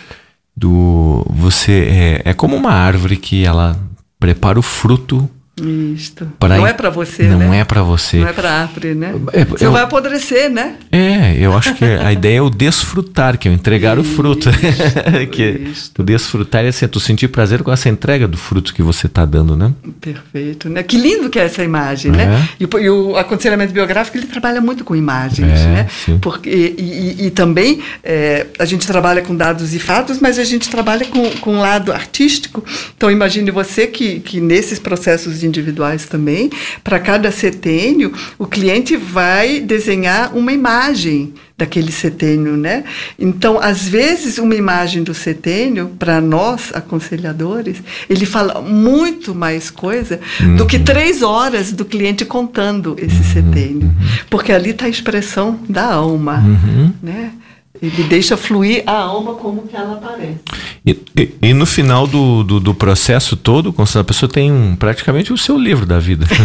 do você é, é como uma árvore que ela prepara o fruto Isto. Pra não é para você, não né? Não é para você. Não é para apre, né? É, você eu... vai apodrecer, né? É, eu acho que a ideia é o desfrutar, que é o entregar isso, o fruto. que isso. o desfrutar é assim, tu sentir prazer com essa entrega do fruto que você está dando, né? Perfeito, né? Que lindo que é essa imagem, né? é. né? E, e, o aconselhamento biográfico, ele trabalha muito com imagens, é, né? Sim. Porque, e, e, e também é, a gente trabalha com dados e fatos, mas a gente trabalha com, com um lado artístico. Então, imagine você que, que nesses processos individuais também, para cada setênio, o cliente vai desenhar uma imagem daquele setênio, né? Então, às vezes, uma imagem do setênio, para nós, aconselhadores, ele fala muito mais coisa uhum. do que uhum. três horas do cliente contando esse uhum. setênio. Uhum. Porque ali está a expressão da alma, uhum. né? Ele deixa fluir a alma como que ela aparece. E, e, e no final do, do, do, processo todo, a pessoa tem um, praticamente o seu livro da vida.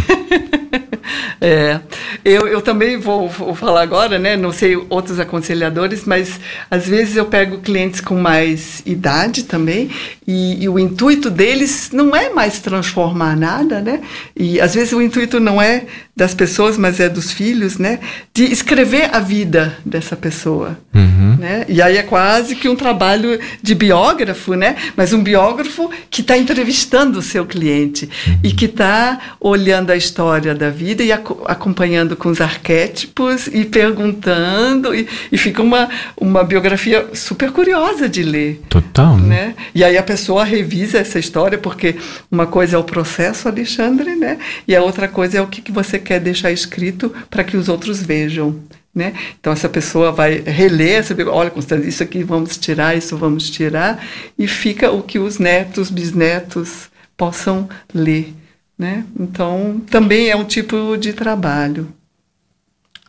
É, eu, eu também vou, vou, falar agora, né? Não sei outros aconselhadores, mas às vezes eu pego clientes com mais idade também e, e, o intuito deles não é mais transformar nada, né? E às vezes o intuito não é das pessoas, mas é dos filhos, né? De escrever a vida dessa pessoa, uhum. né? E aí é quase que um trabalho de biógrafo, né? Mas um biógrafo que está entrevistando o seu cliente uhum. e que está olhando a história da vida e acompanhando com os arquétipos e perguntando e, e, fica uma, uma biografia super curiosa de ler. Total, né? né? E aí a pessoa revisa essa história porque uma coisa é o processo, Alexandre, né? E a outra coisa é o que, que você quer deixar escrito para que os outros vejam. Né? Então essa pessoa vai reler, olha, Constância, isso aqui vamos tirar, isso vamos tirar, e fica o que os netos, bisnetos possam ler. Né? Então, também é um tipo de trabalho.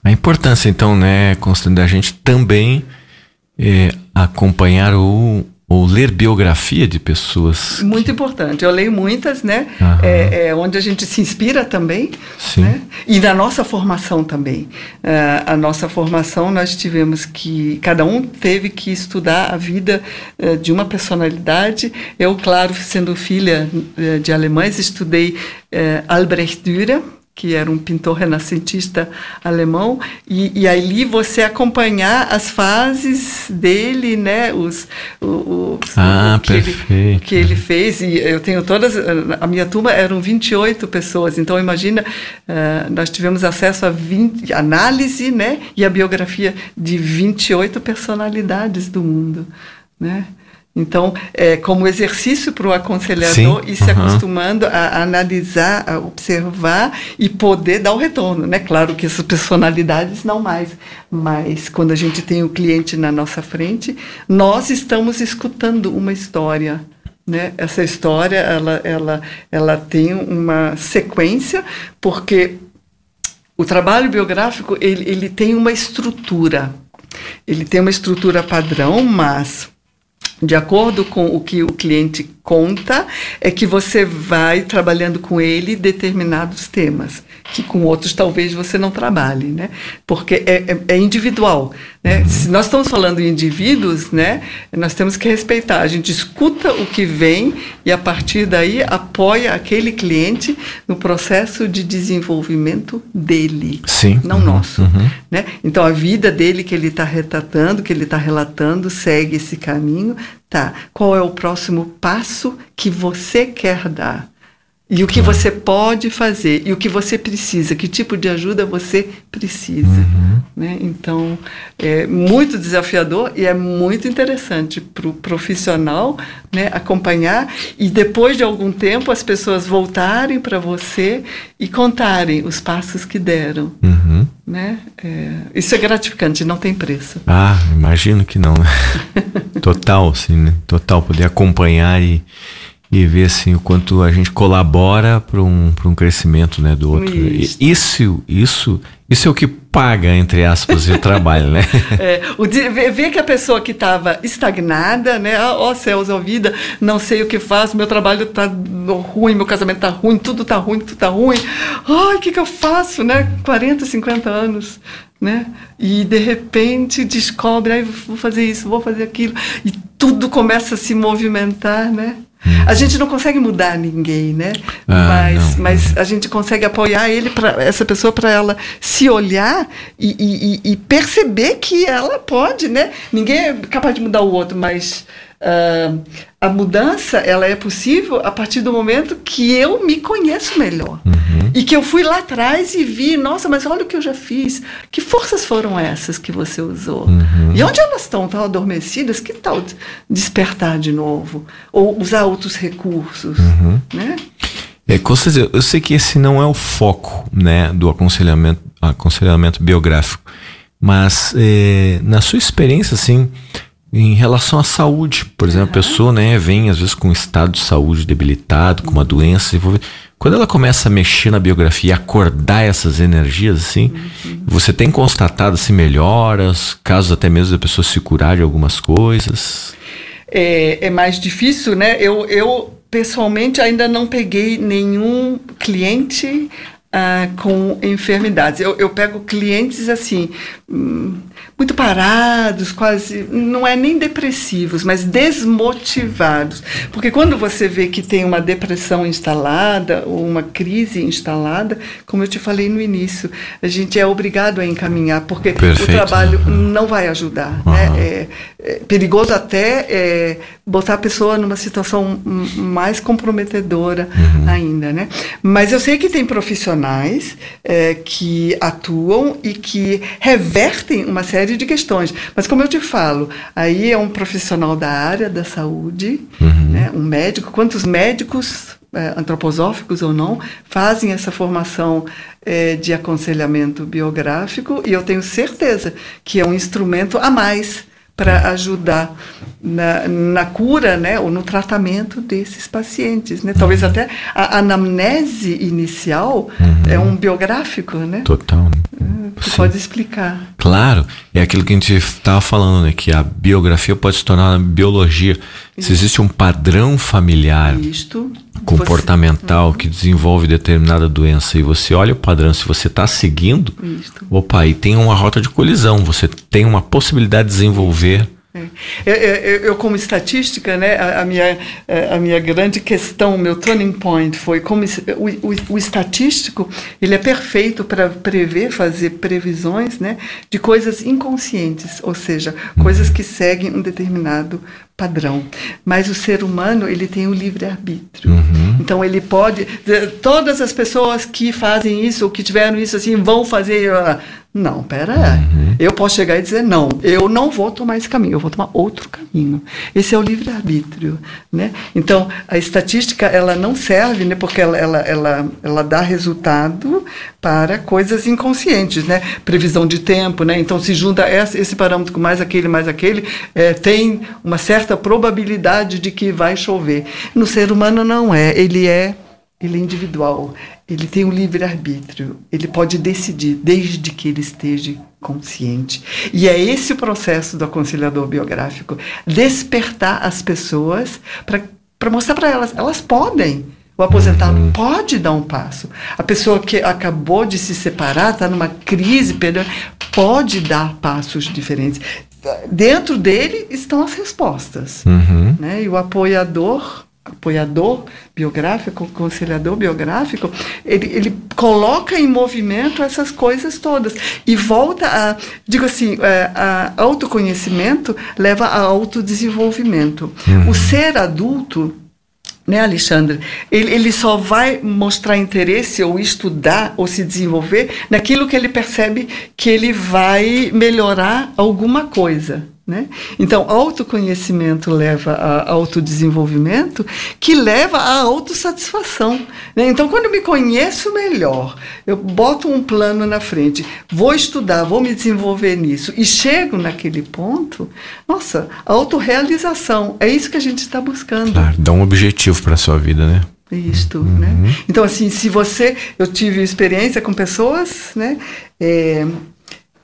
A importância, então, né, Constante, da gente também é, acompanhar o, ou ler biografia de pessoas. Muito que... importante. Eu leio muitas, né? É, é, onde a gente se inspira também. Sim. Né? E na nossa formação também. Uh, a nossa formação, nós tivemos que. Cada um teve que estudar a vida uh, de uma personalidade. Eu, claro, sendo filha uh, de alemães, estudei Albrecht Dürer que era um pintor renascentista alemão, e, e ali você acompanhar as fases dele, né, os, os ah, que, ele, que ele fez, e eu tenho todas, a minha turma eram 28 pessoas, então imagina, uh, nós tivemos acesso a 20, análise, né, e a biografia de 28 personalidades do mundo, né, então, é como exercício para o aconselhador Sim, ir se uhum. acostumando a, analisar, a observar e poder dar o retorno. Né? Claro que essas personalidades não mais, mas quando a gente tem o cliente na nossa frente, nós estamos escutando uma história. Né? Essa história ela, ela, ela tem uma sequência, porque o trabalho biográfico ele, ele tem uma estrutura. Ele tem uma estrutura padrão, mas de acordo com o que o cliente conta, é que você vai trabalhando com ele determinados temas, que com outros talvez você não trabalhe, né? Porque é, é, é individual. Né? Se nós estamos falando em indivíduos, né, nós temos que respeitar. A gente escuta o que vem e, a partir daí, apoia aquele cliente no processo de desenvolvimento dele, Sim. não uhum. nosso. Uhum. Né? Então, a vida dele que ele está retratando, que ele está relatando, segue esse caminho. Tá. Qual é o próximo passo que você quer dar? E o que claro. você pode fazer e o que você precisa, que tipo de ajuda você precisa. Uhum. Né? Então, é muito desafiador e é muito interessante para o profissional né, acompanhar e depois de algum tempo as pessoas voltarem para você e contarem os passos que deram. Uhum. Né? É, isso é gratificante, não tem preço. Ah, imagino que não. Né? Total, sim, né? Total, poder acompanhar e e ver assim o quanto a gente colabora para um, um crescimento né, do outro. Isso. isso, isso, isso é o que paga, entre aspas, o trabalho, né? É, o ver que a pessoa que estava estagnada, né? Ó oh, céus, ó vida, não sei o que faço, meu trabalho está ruim, meu casamento está ruim, tudo está ruim, tudo está ruim. Ai, o que, que eu faço, né? 40, 50 anos, né? E de repente descobre, ai, vou fazer isso, vou fazer aquilo. E tudo começa a se movimentar, né? Uhum. A gente não consegue mudar ninguém, né? Ah, mas, mas a gente consegue apoiar ele para essa pessoa para ela se olhar e, e, e, perceber que ela pode, né? Ninguém é capaz de mudar o outro, mas Uh, a mudança ela é possível a partir do momento que eu me conheço melhor. Uhum. e que eu fui lá atrás e vi nossa mas olha o que eu já fiz. Que forças foram essas que você usou? Uhum. e onde elas estão? Estão adormecidas? Que tal despertar de novo? Ou usar outros recursos uhum. né? É, com certeza, eu sei que esse não é o foco né, do aconselhamento, aconselhamento biográfico, mas é, na sua experiência, assim, em relação à saúde, por exemplo, uhum. a pessoa né, vem às vezes com um estado de saúde debilitado, com uma doença desenvolvida. Quando ela começa a mexer na biografia e acordar essas energias, assim, uhum. você tem constatado assim, melhoras, casos até mesmo da pessoa se curar de algumas coisas? É, é mais difícil, né? Eu, eu pessoalmente ainda não peguei nenhum cliente ah, com enfermidades. Eu, eu pego clientes assim. Hum, muito parados, quase, não é nem depressivos, mas desmotivados. Porque quando você vê que tem uma depressão instalada, ou uma crise instalada, como eu te falei no início, a gente é obrigado a encaminhar, porque Perfeito. o trabalho não vai ajudar. Uhum. Né? É, é, perigoso até é, botar a pessoa numa situação mais comprometedora uhum. ainda. Né? Mas eu sei que tem profissionais é, que atuam e que revertem uma série série de questões. Mas como eu te falo, aí é um profissional da área da saúde, uhum. né, um médico. Quantos médicos, é, antroposóficos ou não, fazem essa formação é, de aconselhamento biográfico? E eu tenho certeza que é um instrumento a mais para ajudar na, na, cura, né, ou no tratamento desses pacientes, né? Talvez uhum. até a anamnese inicial uhum. é um biográfico, né? Total. Né? Você pode explicar. Claro, é aquilo que a gente estava falando, né? Que a biografia pode se tornar uma biologia. Se existe um padrão familiar Isto, comportamental você... que desenvolve determinada doença e você olha o padrão, se você está seguindo, Isto. opa, e tem uma rota de colisão, você tem uma possibilidade de desenvolver é. Eu, eu, como estatística, né, a, a, minha, é, a minha grande questão, meu turning point foi como o, o, o estatístico ele é perfeito para prever, fazer previsões né, de coisas inconscientes, ou seja, coisas que seguem um determinado padrão. Mas o ser humano ele tem o livre arbítrio. Uhum. Então ele pode todas as pessoas que fazem isso ou que tiveram isso assim vão fazer ah, não, pera uhum. Eu posso chegar e dizer, não, eu não vou tomar esse caminho, eu vou tomar outro caminho. Esse é o livre-arbítrio, né? Então, a estatística, ela não serve, né? Porque ela, ela, ela, ela dá resultado para coisas inconscientes, né? Previsão de tempo, né? Então, se junta esse, esse parâmetro com mais aquele, mais aquele, é, tem uma certa probabilidade de que vai chover. No ser humano, não é. Ele é ele é individual, ele tem o um livre-arbítrio, ele pode decidir desde que ele esteja consciente. E é esse o processo do aconselhador biográfico: despertar as pessoas para mostrar para elas, elas podem. O aposentado uhum. pode dar um passo. A pessoa que acabou de se separar, está numa crise, pode dar passos diferentes. Dentro dele estão as respostas. Uhum. Né? E o apoiador apoiador biográfico, conciliador biográfico, ele, ele coloca em movimento essas coisas todas e volta a, digo assim, é, a autoconhecimento leva a autodesenvolvimento. Uhum. O ser adulto né, Alexandre? Ele, ele só vai mostrar interesse ou estudar ou se desenvolver naquilo que ele percebe que ele vai melhorar alguma coisa. Né? Então, autoconhecimento leva a autodesenvolvimento, que leva à autossatisfação. Né? Então, quando eu me conheço melhor, eu boto um plano na frente, vou estudar, vou me desenvolver nisso, e chego naquele ponto, nossa, autorrealização. É isso que a gente está buscando. Claro, dá um objetivo para a sua vida, né? Isto, uhum. né? Então, assim, se você. Eu tive experiência com pessoas, né? É,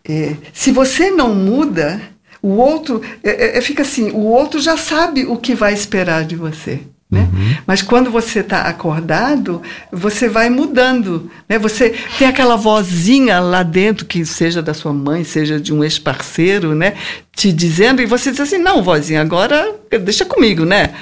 é, se você não muda o outro é, é, é, fica assim, o outro já sabe o que vai esperar de você. Né? Uhum. Mas quando você está acordado, você vai mudando. Né? Você tem aquela vozinha lá dentro, que seja da sua mãe, seja de um ex-parceiro, né? Te dizendo e você diz assim, não, vozinha, agora deixa comigo, né?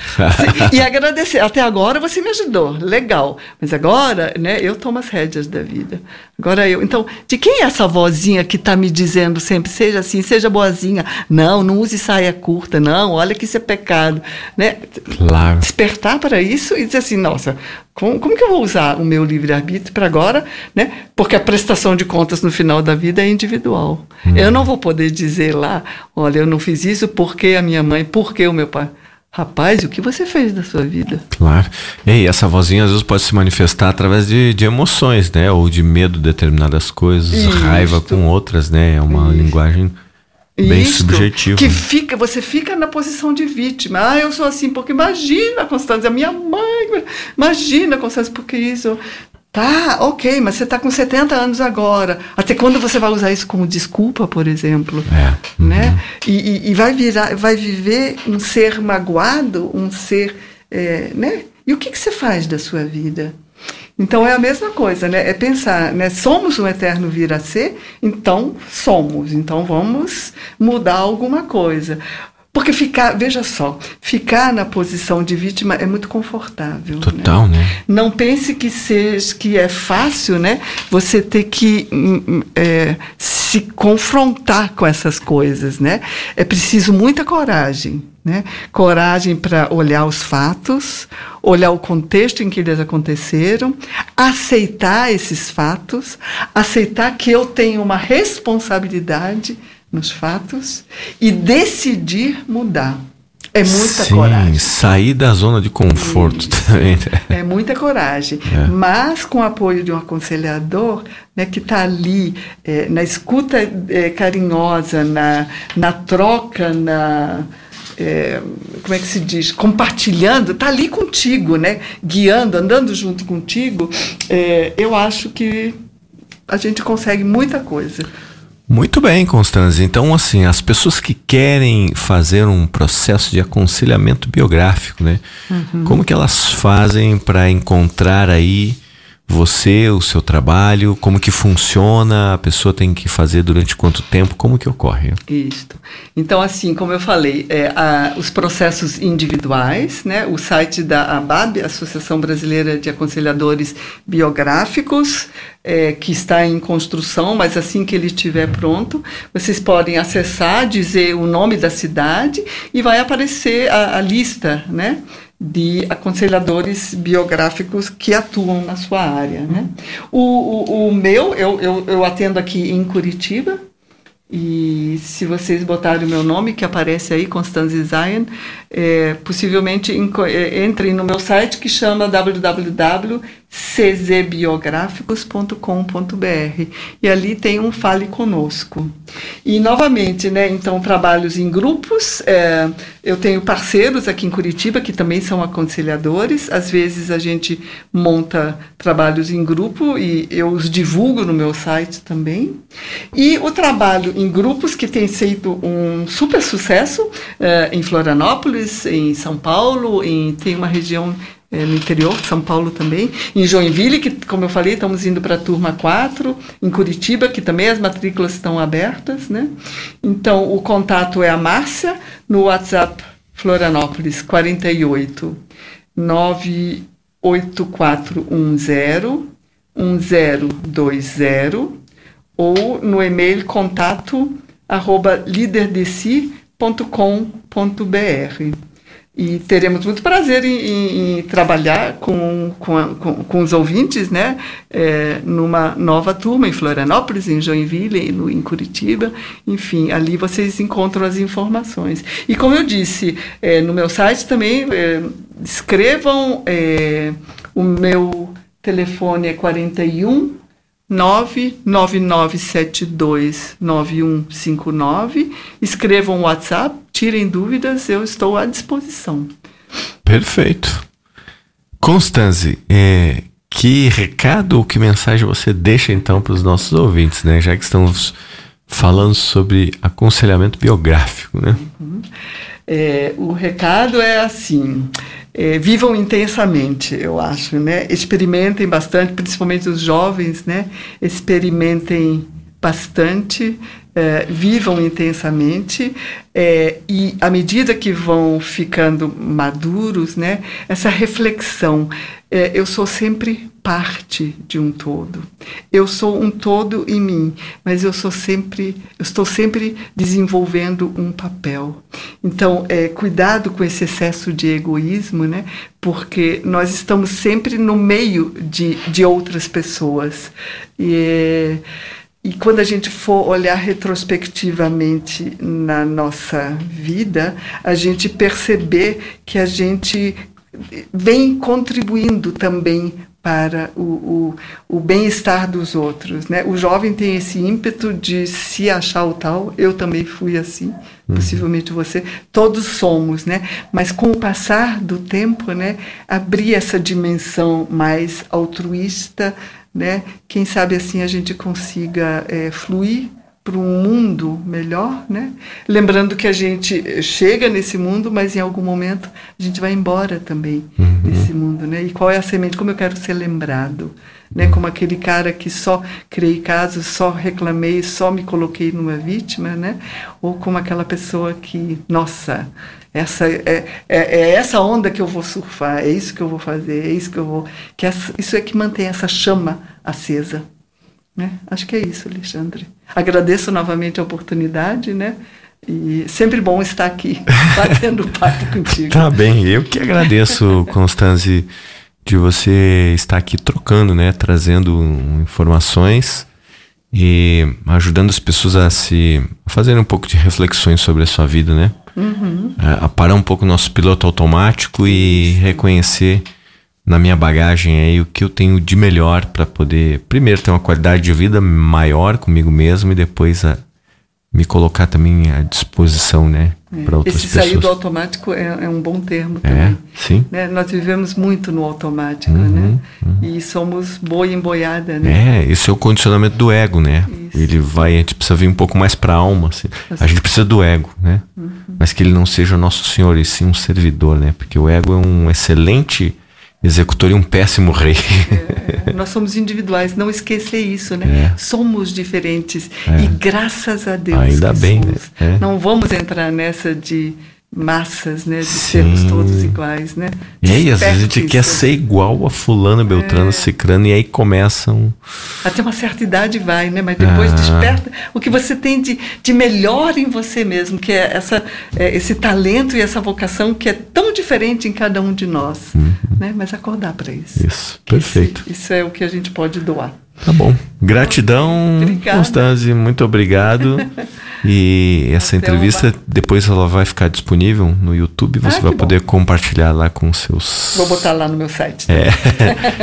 e agradecer. Até agora você me ajudou, legal. Mas agora, né, eu tomo as rédeas da vida. Agora eu. Então, de quem é essa vozinha que está me dizendo sempre, seja assim, seja boazinha? Não, não use saia curta, não, olha que isso é pecado. Né? Claro. Despertar para isso e dizer assim, nossa, como, como que eu vou usar o meu livre-arbítrio para agora? Né? Porque a prestação de contas no final da vida é individual. Hum. Eu não vou poder dizer lá, olha, eu não fiz isso porque a minha mãe, porque o meu pai. Rapaz, o que você fez da sua vida? Claro. E aí, essa vozinha às vezes pode se manifestar através de, de emoções, né? Ou de medo de determinadas coisas, Isto. raiva com outras, né? É uma Isto. linguagem bem Isto, subjetiva. Que fica, você fica na posição de vítima. Ah, eu sou assim, porque imagina, Constância, minha mãe, imagina, Constância, porque isso. Tá, ok, mas você está com 70 anos agora. Até quando você vai usar isso como desculpa, por exemplo? É. Uhum. Né? E, e, e, vai, virar, vai viver um ser magoado, um ser. É, né? E o que, que você faz da sua vida? Então é a mesma coisa, né? É pensar, né? Somos um eterno vir a ser, então somos. Então vamos mudar alguma coisa. Porque ficar, veja só, ficar na posição de vítima é muito confortável. Né? Total, né? né? Não pense que seja que é fácil, né? Você ter que hum, hum, é, se confrontar com essas coisas, né? É preciso muita coragem, né? Coragem para olhar os fatos, olhar o contexto em que eles aconteceram, aceitar esses fatos, aceitar que eu tenho uma responsabilidade nos fatos e decidir mudar. É muita Sim, coragem. sair da zona de conforto também. Né? É muita coragem. É. Mas com o apoio de um aconselhador né, que está ali é, na escuta é, carinhosa, na, na troca, na. É, como é que se diz? Compartilhando, está ali contigo, né? guiando, andando junto contigo, é, eu acho que a gente consegue muita coisa. Muito bem, Constância. Então, assim, as pessoas que querem fazer um processo de aconselhamento biográfico, né? Uhum. Como que elas fazem para encontrar aí você, o seu trabalho, como que funciona, a pessoa tem que fazer durante quanto tempo, como que ocorre? Isso. Então, assim, como eu falei, é, a, os processos individuais, né, o site da ABAB, Associação Brasileira de Aconselhadores Biográficos, é, que está em construção, mas assim que ele estiver pronto, vocês podem acessar, dizer o nome da cidade e vai aparecer a, a lista, né? De aconselhadores biográficos que atuam na sua área. Né? O, o, o meu, eu, eu, eu, atendo aqui em Curitiba, e se vocês botarem o meu nome, que aparece aí, Constance Zion, é, possivelmente é, entrem no meu site que chama www.czbiográficos.com.br e ali tem um Fale Conosco. E novamente, né, então trabalhos em grupos, é, eu tenho parceiros aqui em Curitiba que também são aconselhadores, às vezes a gente monta trabalhos em grupo e eu os divulgo no meu site também. E o trabalho em grupos que tem sido um super sucesso é, em Florianópolis, em São Paulo, em, tem uma região é, no interior São Paulo também, em Joinville, que, como eu falei, estamos indo para a turma 4, em Curitiba, que também as matrículas estão abertas, né? Então, o contato é a Márcia, no WhatsApp Florianópolis 48 98410 1020 ou no e-mail contato arroba. E teremos muito prazer em, em, em trabalhar com, com, com, com, os ouvintes, né? É, numa nova turma em Florianópolis, em Joinville, no, em Curitiba. Enfim, ali vocês encontram as informações. E como eu disse, é, no meu site também, é, escrevam é, o meu telefone é 41 999729159. Escrevam um WhatsApp, tirem dúvidas, eu estou à disposição. Perfeito. Constance, é, que recado ou que mensagem você deixa então para os nossos ouvintes, né? Já que estamos falando sobre aconselhamento biográfico, né? Uhum. É, o recado é assim: é, vivam intensamente, eu acho, né? Experimentem bastante, principalmente os jovens, né? Experimentem bastante, é, vivam intensamente é, e à medida que vão ficando maduros, né, essa reflexão, é, eu sou sempre parte de um todo. Eu sou um todo em mim, mas eu sou sempre, eu estou sempre desenvolvendo um papel. Então, é, cuidado com esse excesso de egoísmo, né? Porque nós estamos sempre no meio de, de outras pessoas. E e quando a gente for olhar retrospectivamente na nossa vida, a gente perceber que a gente vem contribuindo também para o, o, o bem-estar dos outros. Né? O jovem tem esse ímpeto de se achar o tal, eu também fui assim, uhum. possivelmente você, todos somos, né? mas com o passar do tempo, né, abrir essa dimensão mais altruísta, né? Quem sabe assim a gente consiga é, fluir para um mundo melhor, né? Lembrando que a gente chega nesse mundo, mas em algum momento a gente vai embora também uhum. desse mundo, né? E qual é a semente? Como eu quero ser lembrado, né? Como aquele cara que só criei casos, só reclamei, só me coloquei numa vítima, né? Ou como aquela pessoa que, nossa, essa é, é, é, essa onda que eu vou surfar, é isso que eu vou fazer, é isso que eu vou. Que essa, isso é que mantém essa chama acesa. Né? Acho que é isso, Alexandre. Agradeço novamente a oportunidade, né? E sempre bom estar aqui, batendo papo contigo. Tá bem, eu que agradeço, Constanze, de você estar aqui trocando, né? Trazendo informações e ajudando as pessoas a se a fazerem um pouco de reflexões sobre a sua vida, né? Uhum. A, a parar um pouco o nosso piloto automático e reconhecer na minha bagagem aí o que eu tenho de melhor para poder primeiro ter uma qualidade de vida maior comigo mesmo e depois a, me colocar também à disposição, né, é. para outras Esse pessoas. Esse sair do automático é, é, um bom termo é, também. É, sim. Né? Nós vivemos muito no automático, uhum, né? Uhum. E somos boi emboiada, né? É, esse é o condicionamento do ego, né? Isso. Ele vai, a gente precisa vir um pouco mais para a alma, assim. A gente precisa do ego, né? Uhum. Mas que ele não seja nosso senhor, e sim um servidor, né? Porque o ego é um excelente executor e um péssimo rei. É, nós somos individuais, não esquecer isso, né? É. Somos diferentes é. e graças a Deus. Ainda bem, né? É. Não vamos entrar nessa de massas, né? De Sim. sermos todos iguais, né? E aí, às vezes a gente quer ser igual a fulano, Beltrano, é. Cicrano, e aí começam... Até uma certa idade vai, né? Mas depois ah. desperta o que você tem de, de melhor em você mesmo, que é, essa, é esse talento e essa vocação que é tão diferente em cada um de nós, uhum. né? Mas acordar para isso. Isso, perfeito. Esse, isso é o que a gente pode doar. Tá bom. Gratidão, Constância, muito obrigado. E essa Até entrevista, uma... depois ela vai ficar disponível no YouTube. Você ah, vai poder bom. compartilhar lá com seus. Vou botar lá no meu site. É.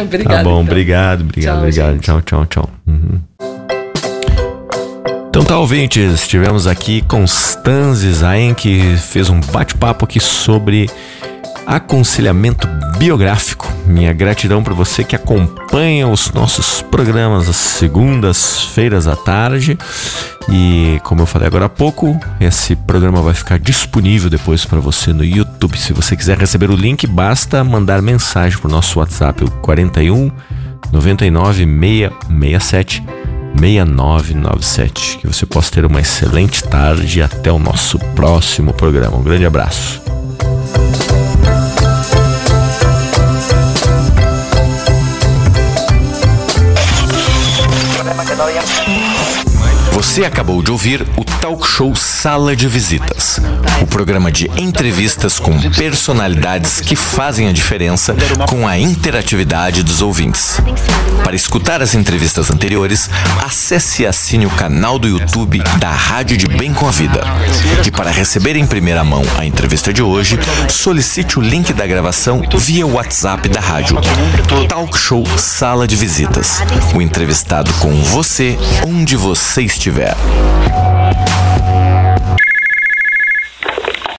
obrigado. Tá bom, então. obrigado, obrigado, tchau, obrigado. Gente. Tchau, tchau, tchau. Uhum. Então tá, ouvintes, estivemos aqui Constanze Zayn, que fez um bate-papo aqui sobre aconselhamento biográfico. Minha gratidão para você que acompanha os nossos programas às segundas-feiras à tarde. E como eu falei agora há pouco, esse programa vai ficar disponível depois para você no YouTube. Se você quiser receber o link, basta mandar mensagem para o nosso WhatsApp, o 41 99 667 6997. Que você possa ter uma excelente tarde e até o nosso próximo programa. Um grande abraço. Você acabou de ouvir o talk show Sala de Visitas, o programa de entrevistas com personalidades que fazem a diferença com a interatividade dos ouvintes. Para escutar as entrevistas anteriores, acesse e assine o canal do YouTube da Rádio de Bem com a Vida. E para receber em primeira mão a entrevista de hoje, solicite o link da gravação via WhatsApp da rádio. Talk Show Sala de Visitas. O entrevistado com você onde você estiver. Thank you.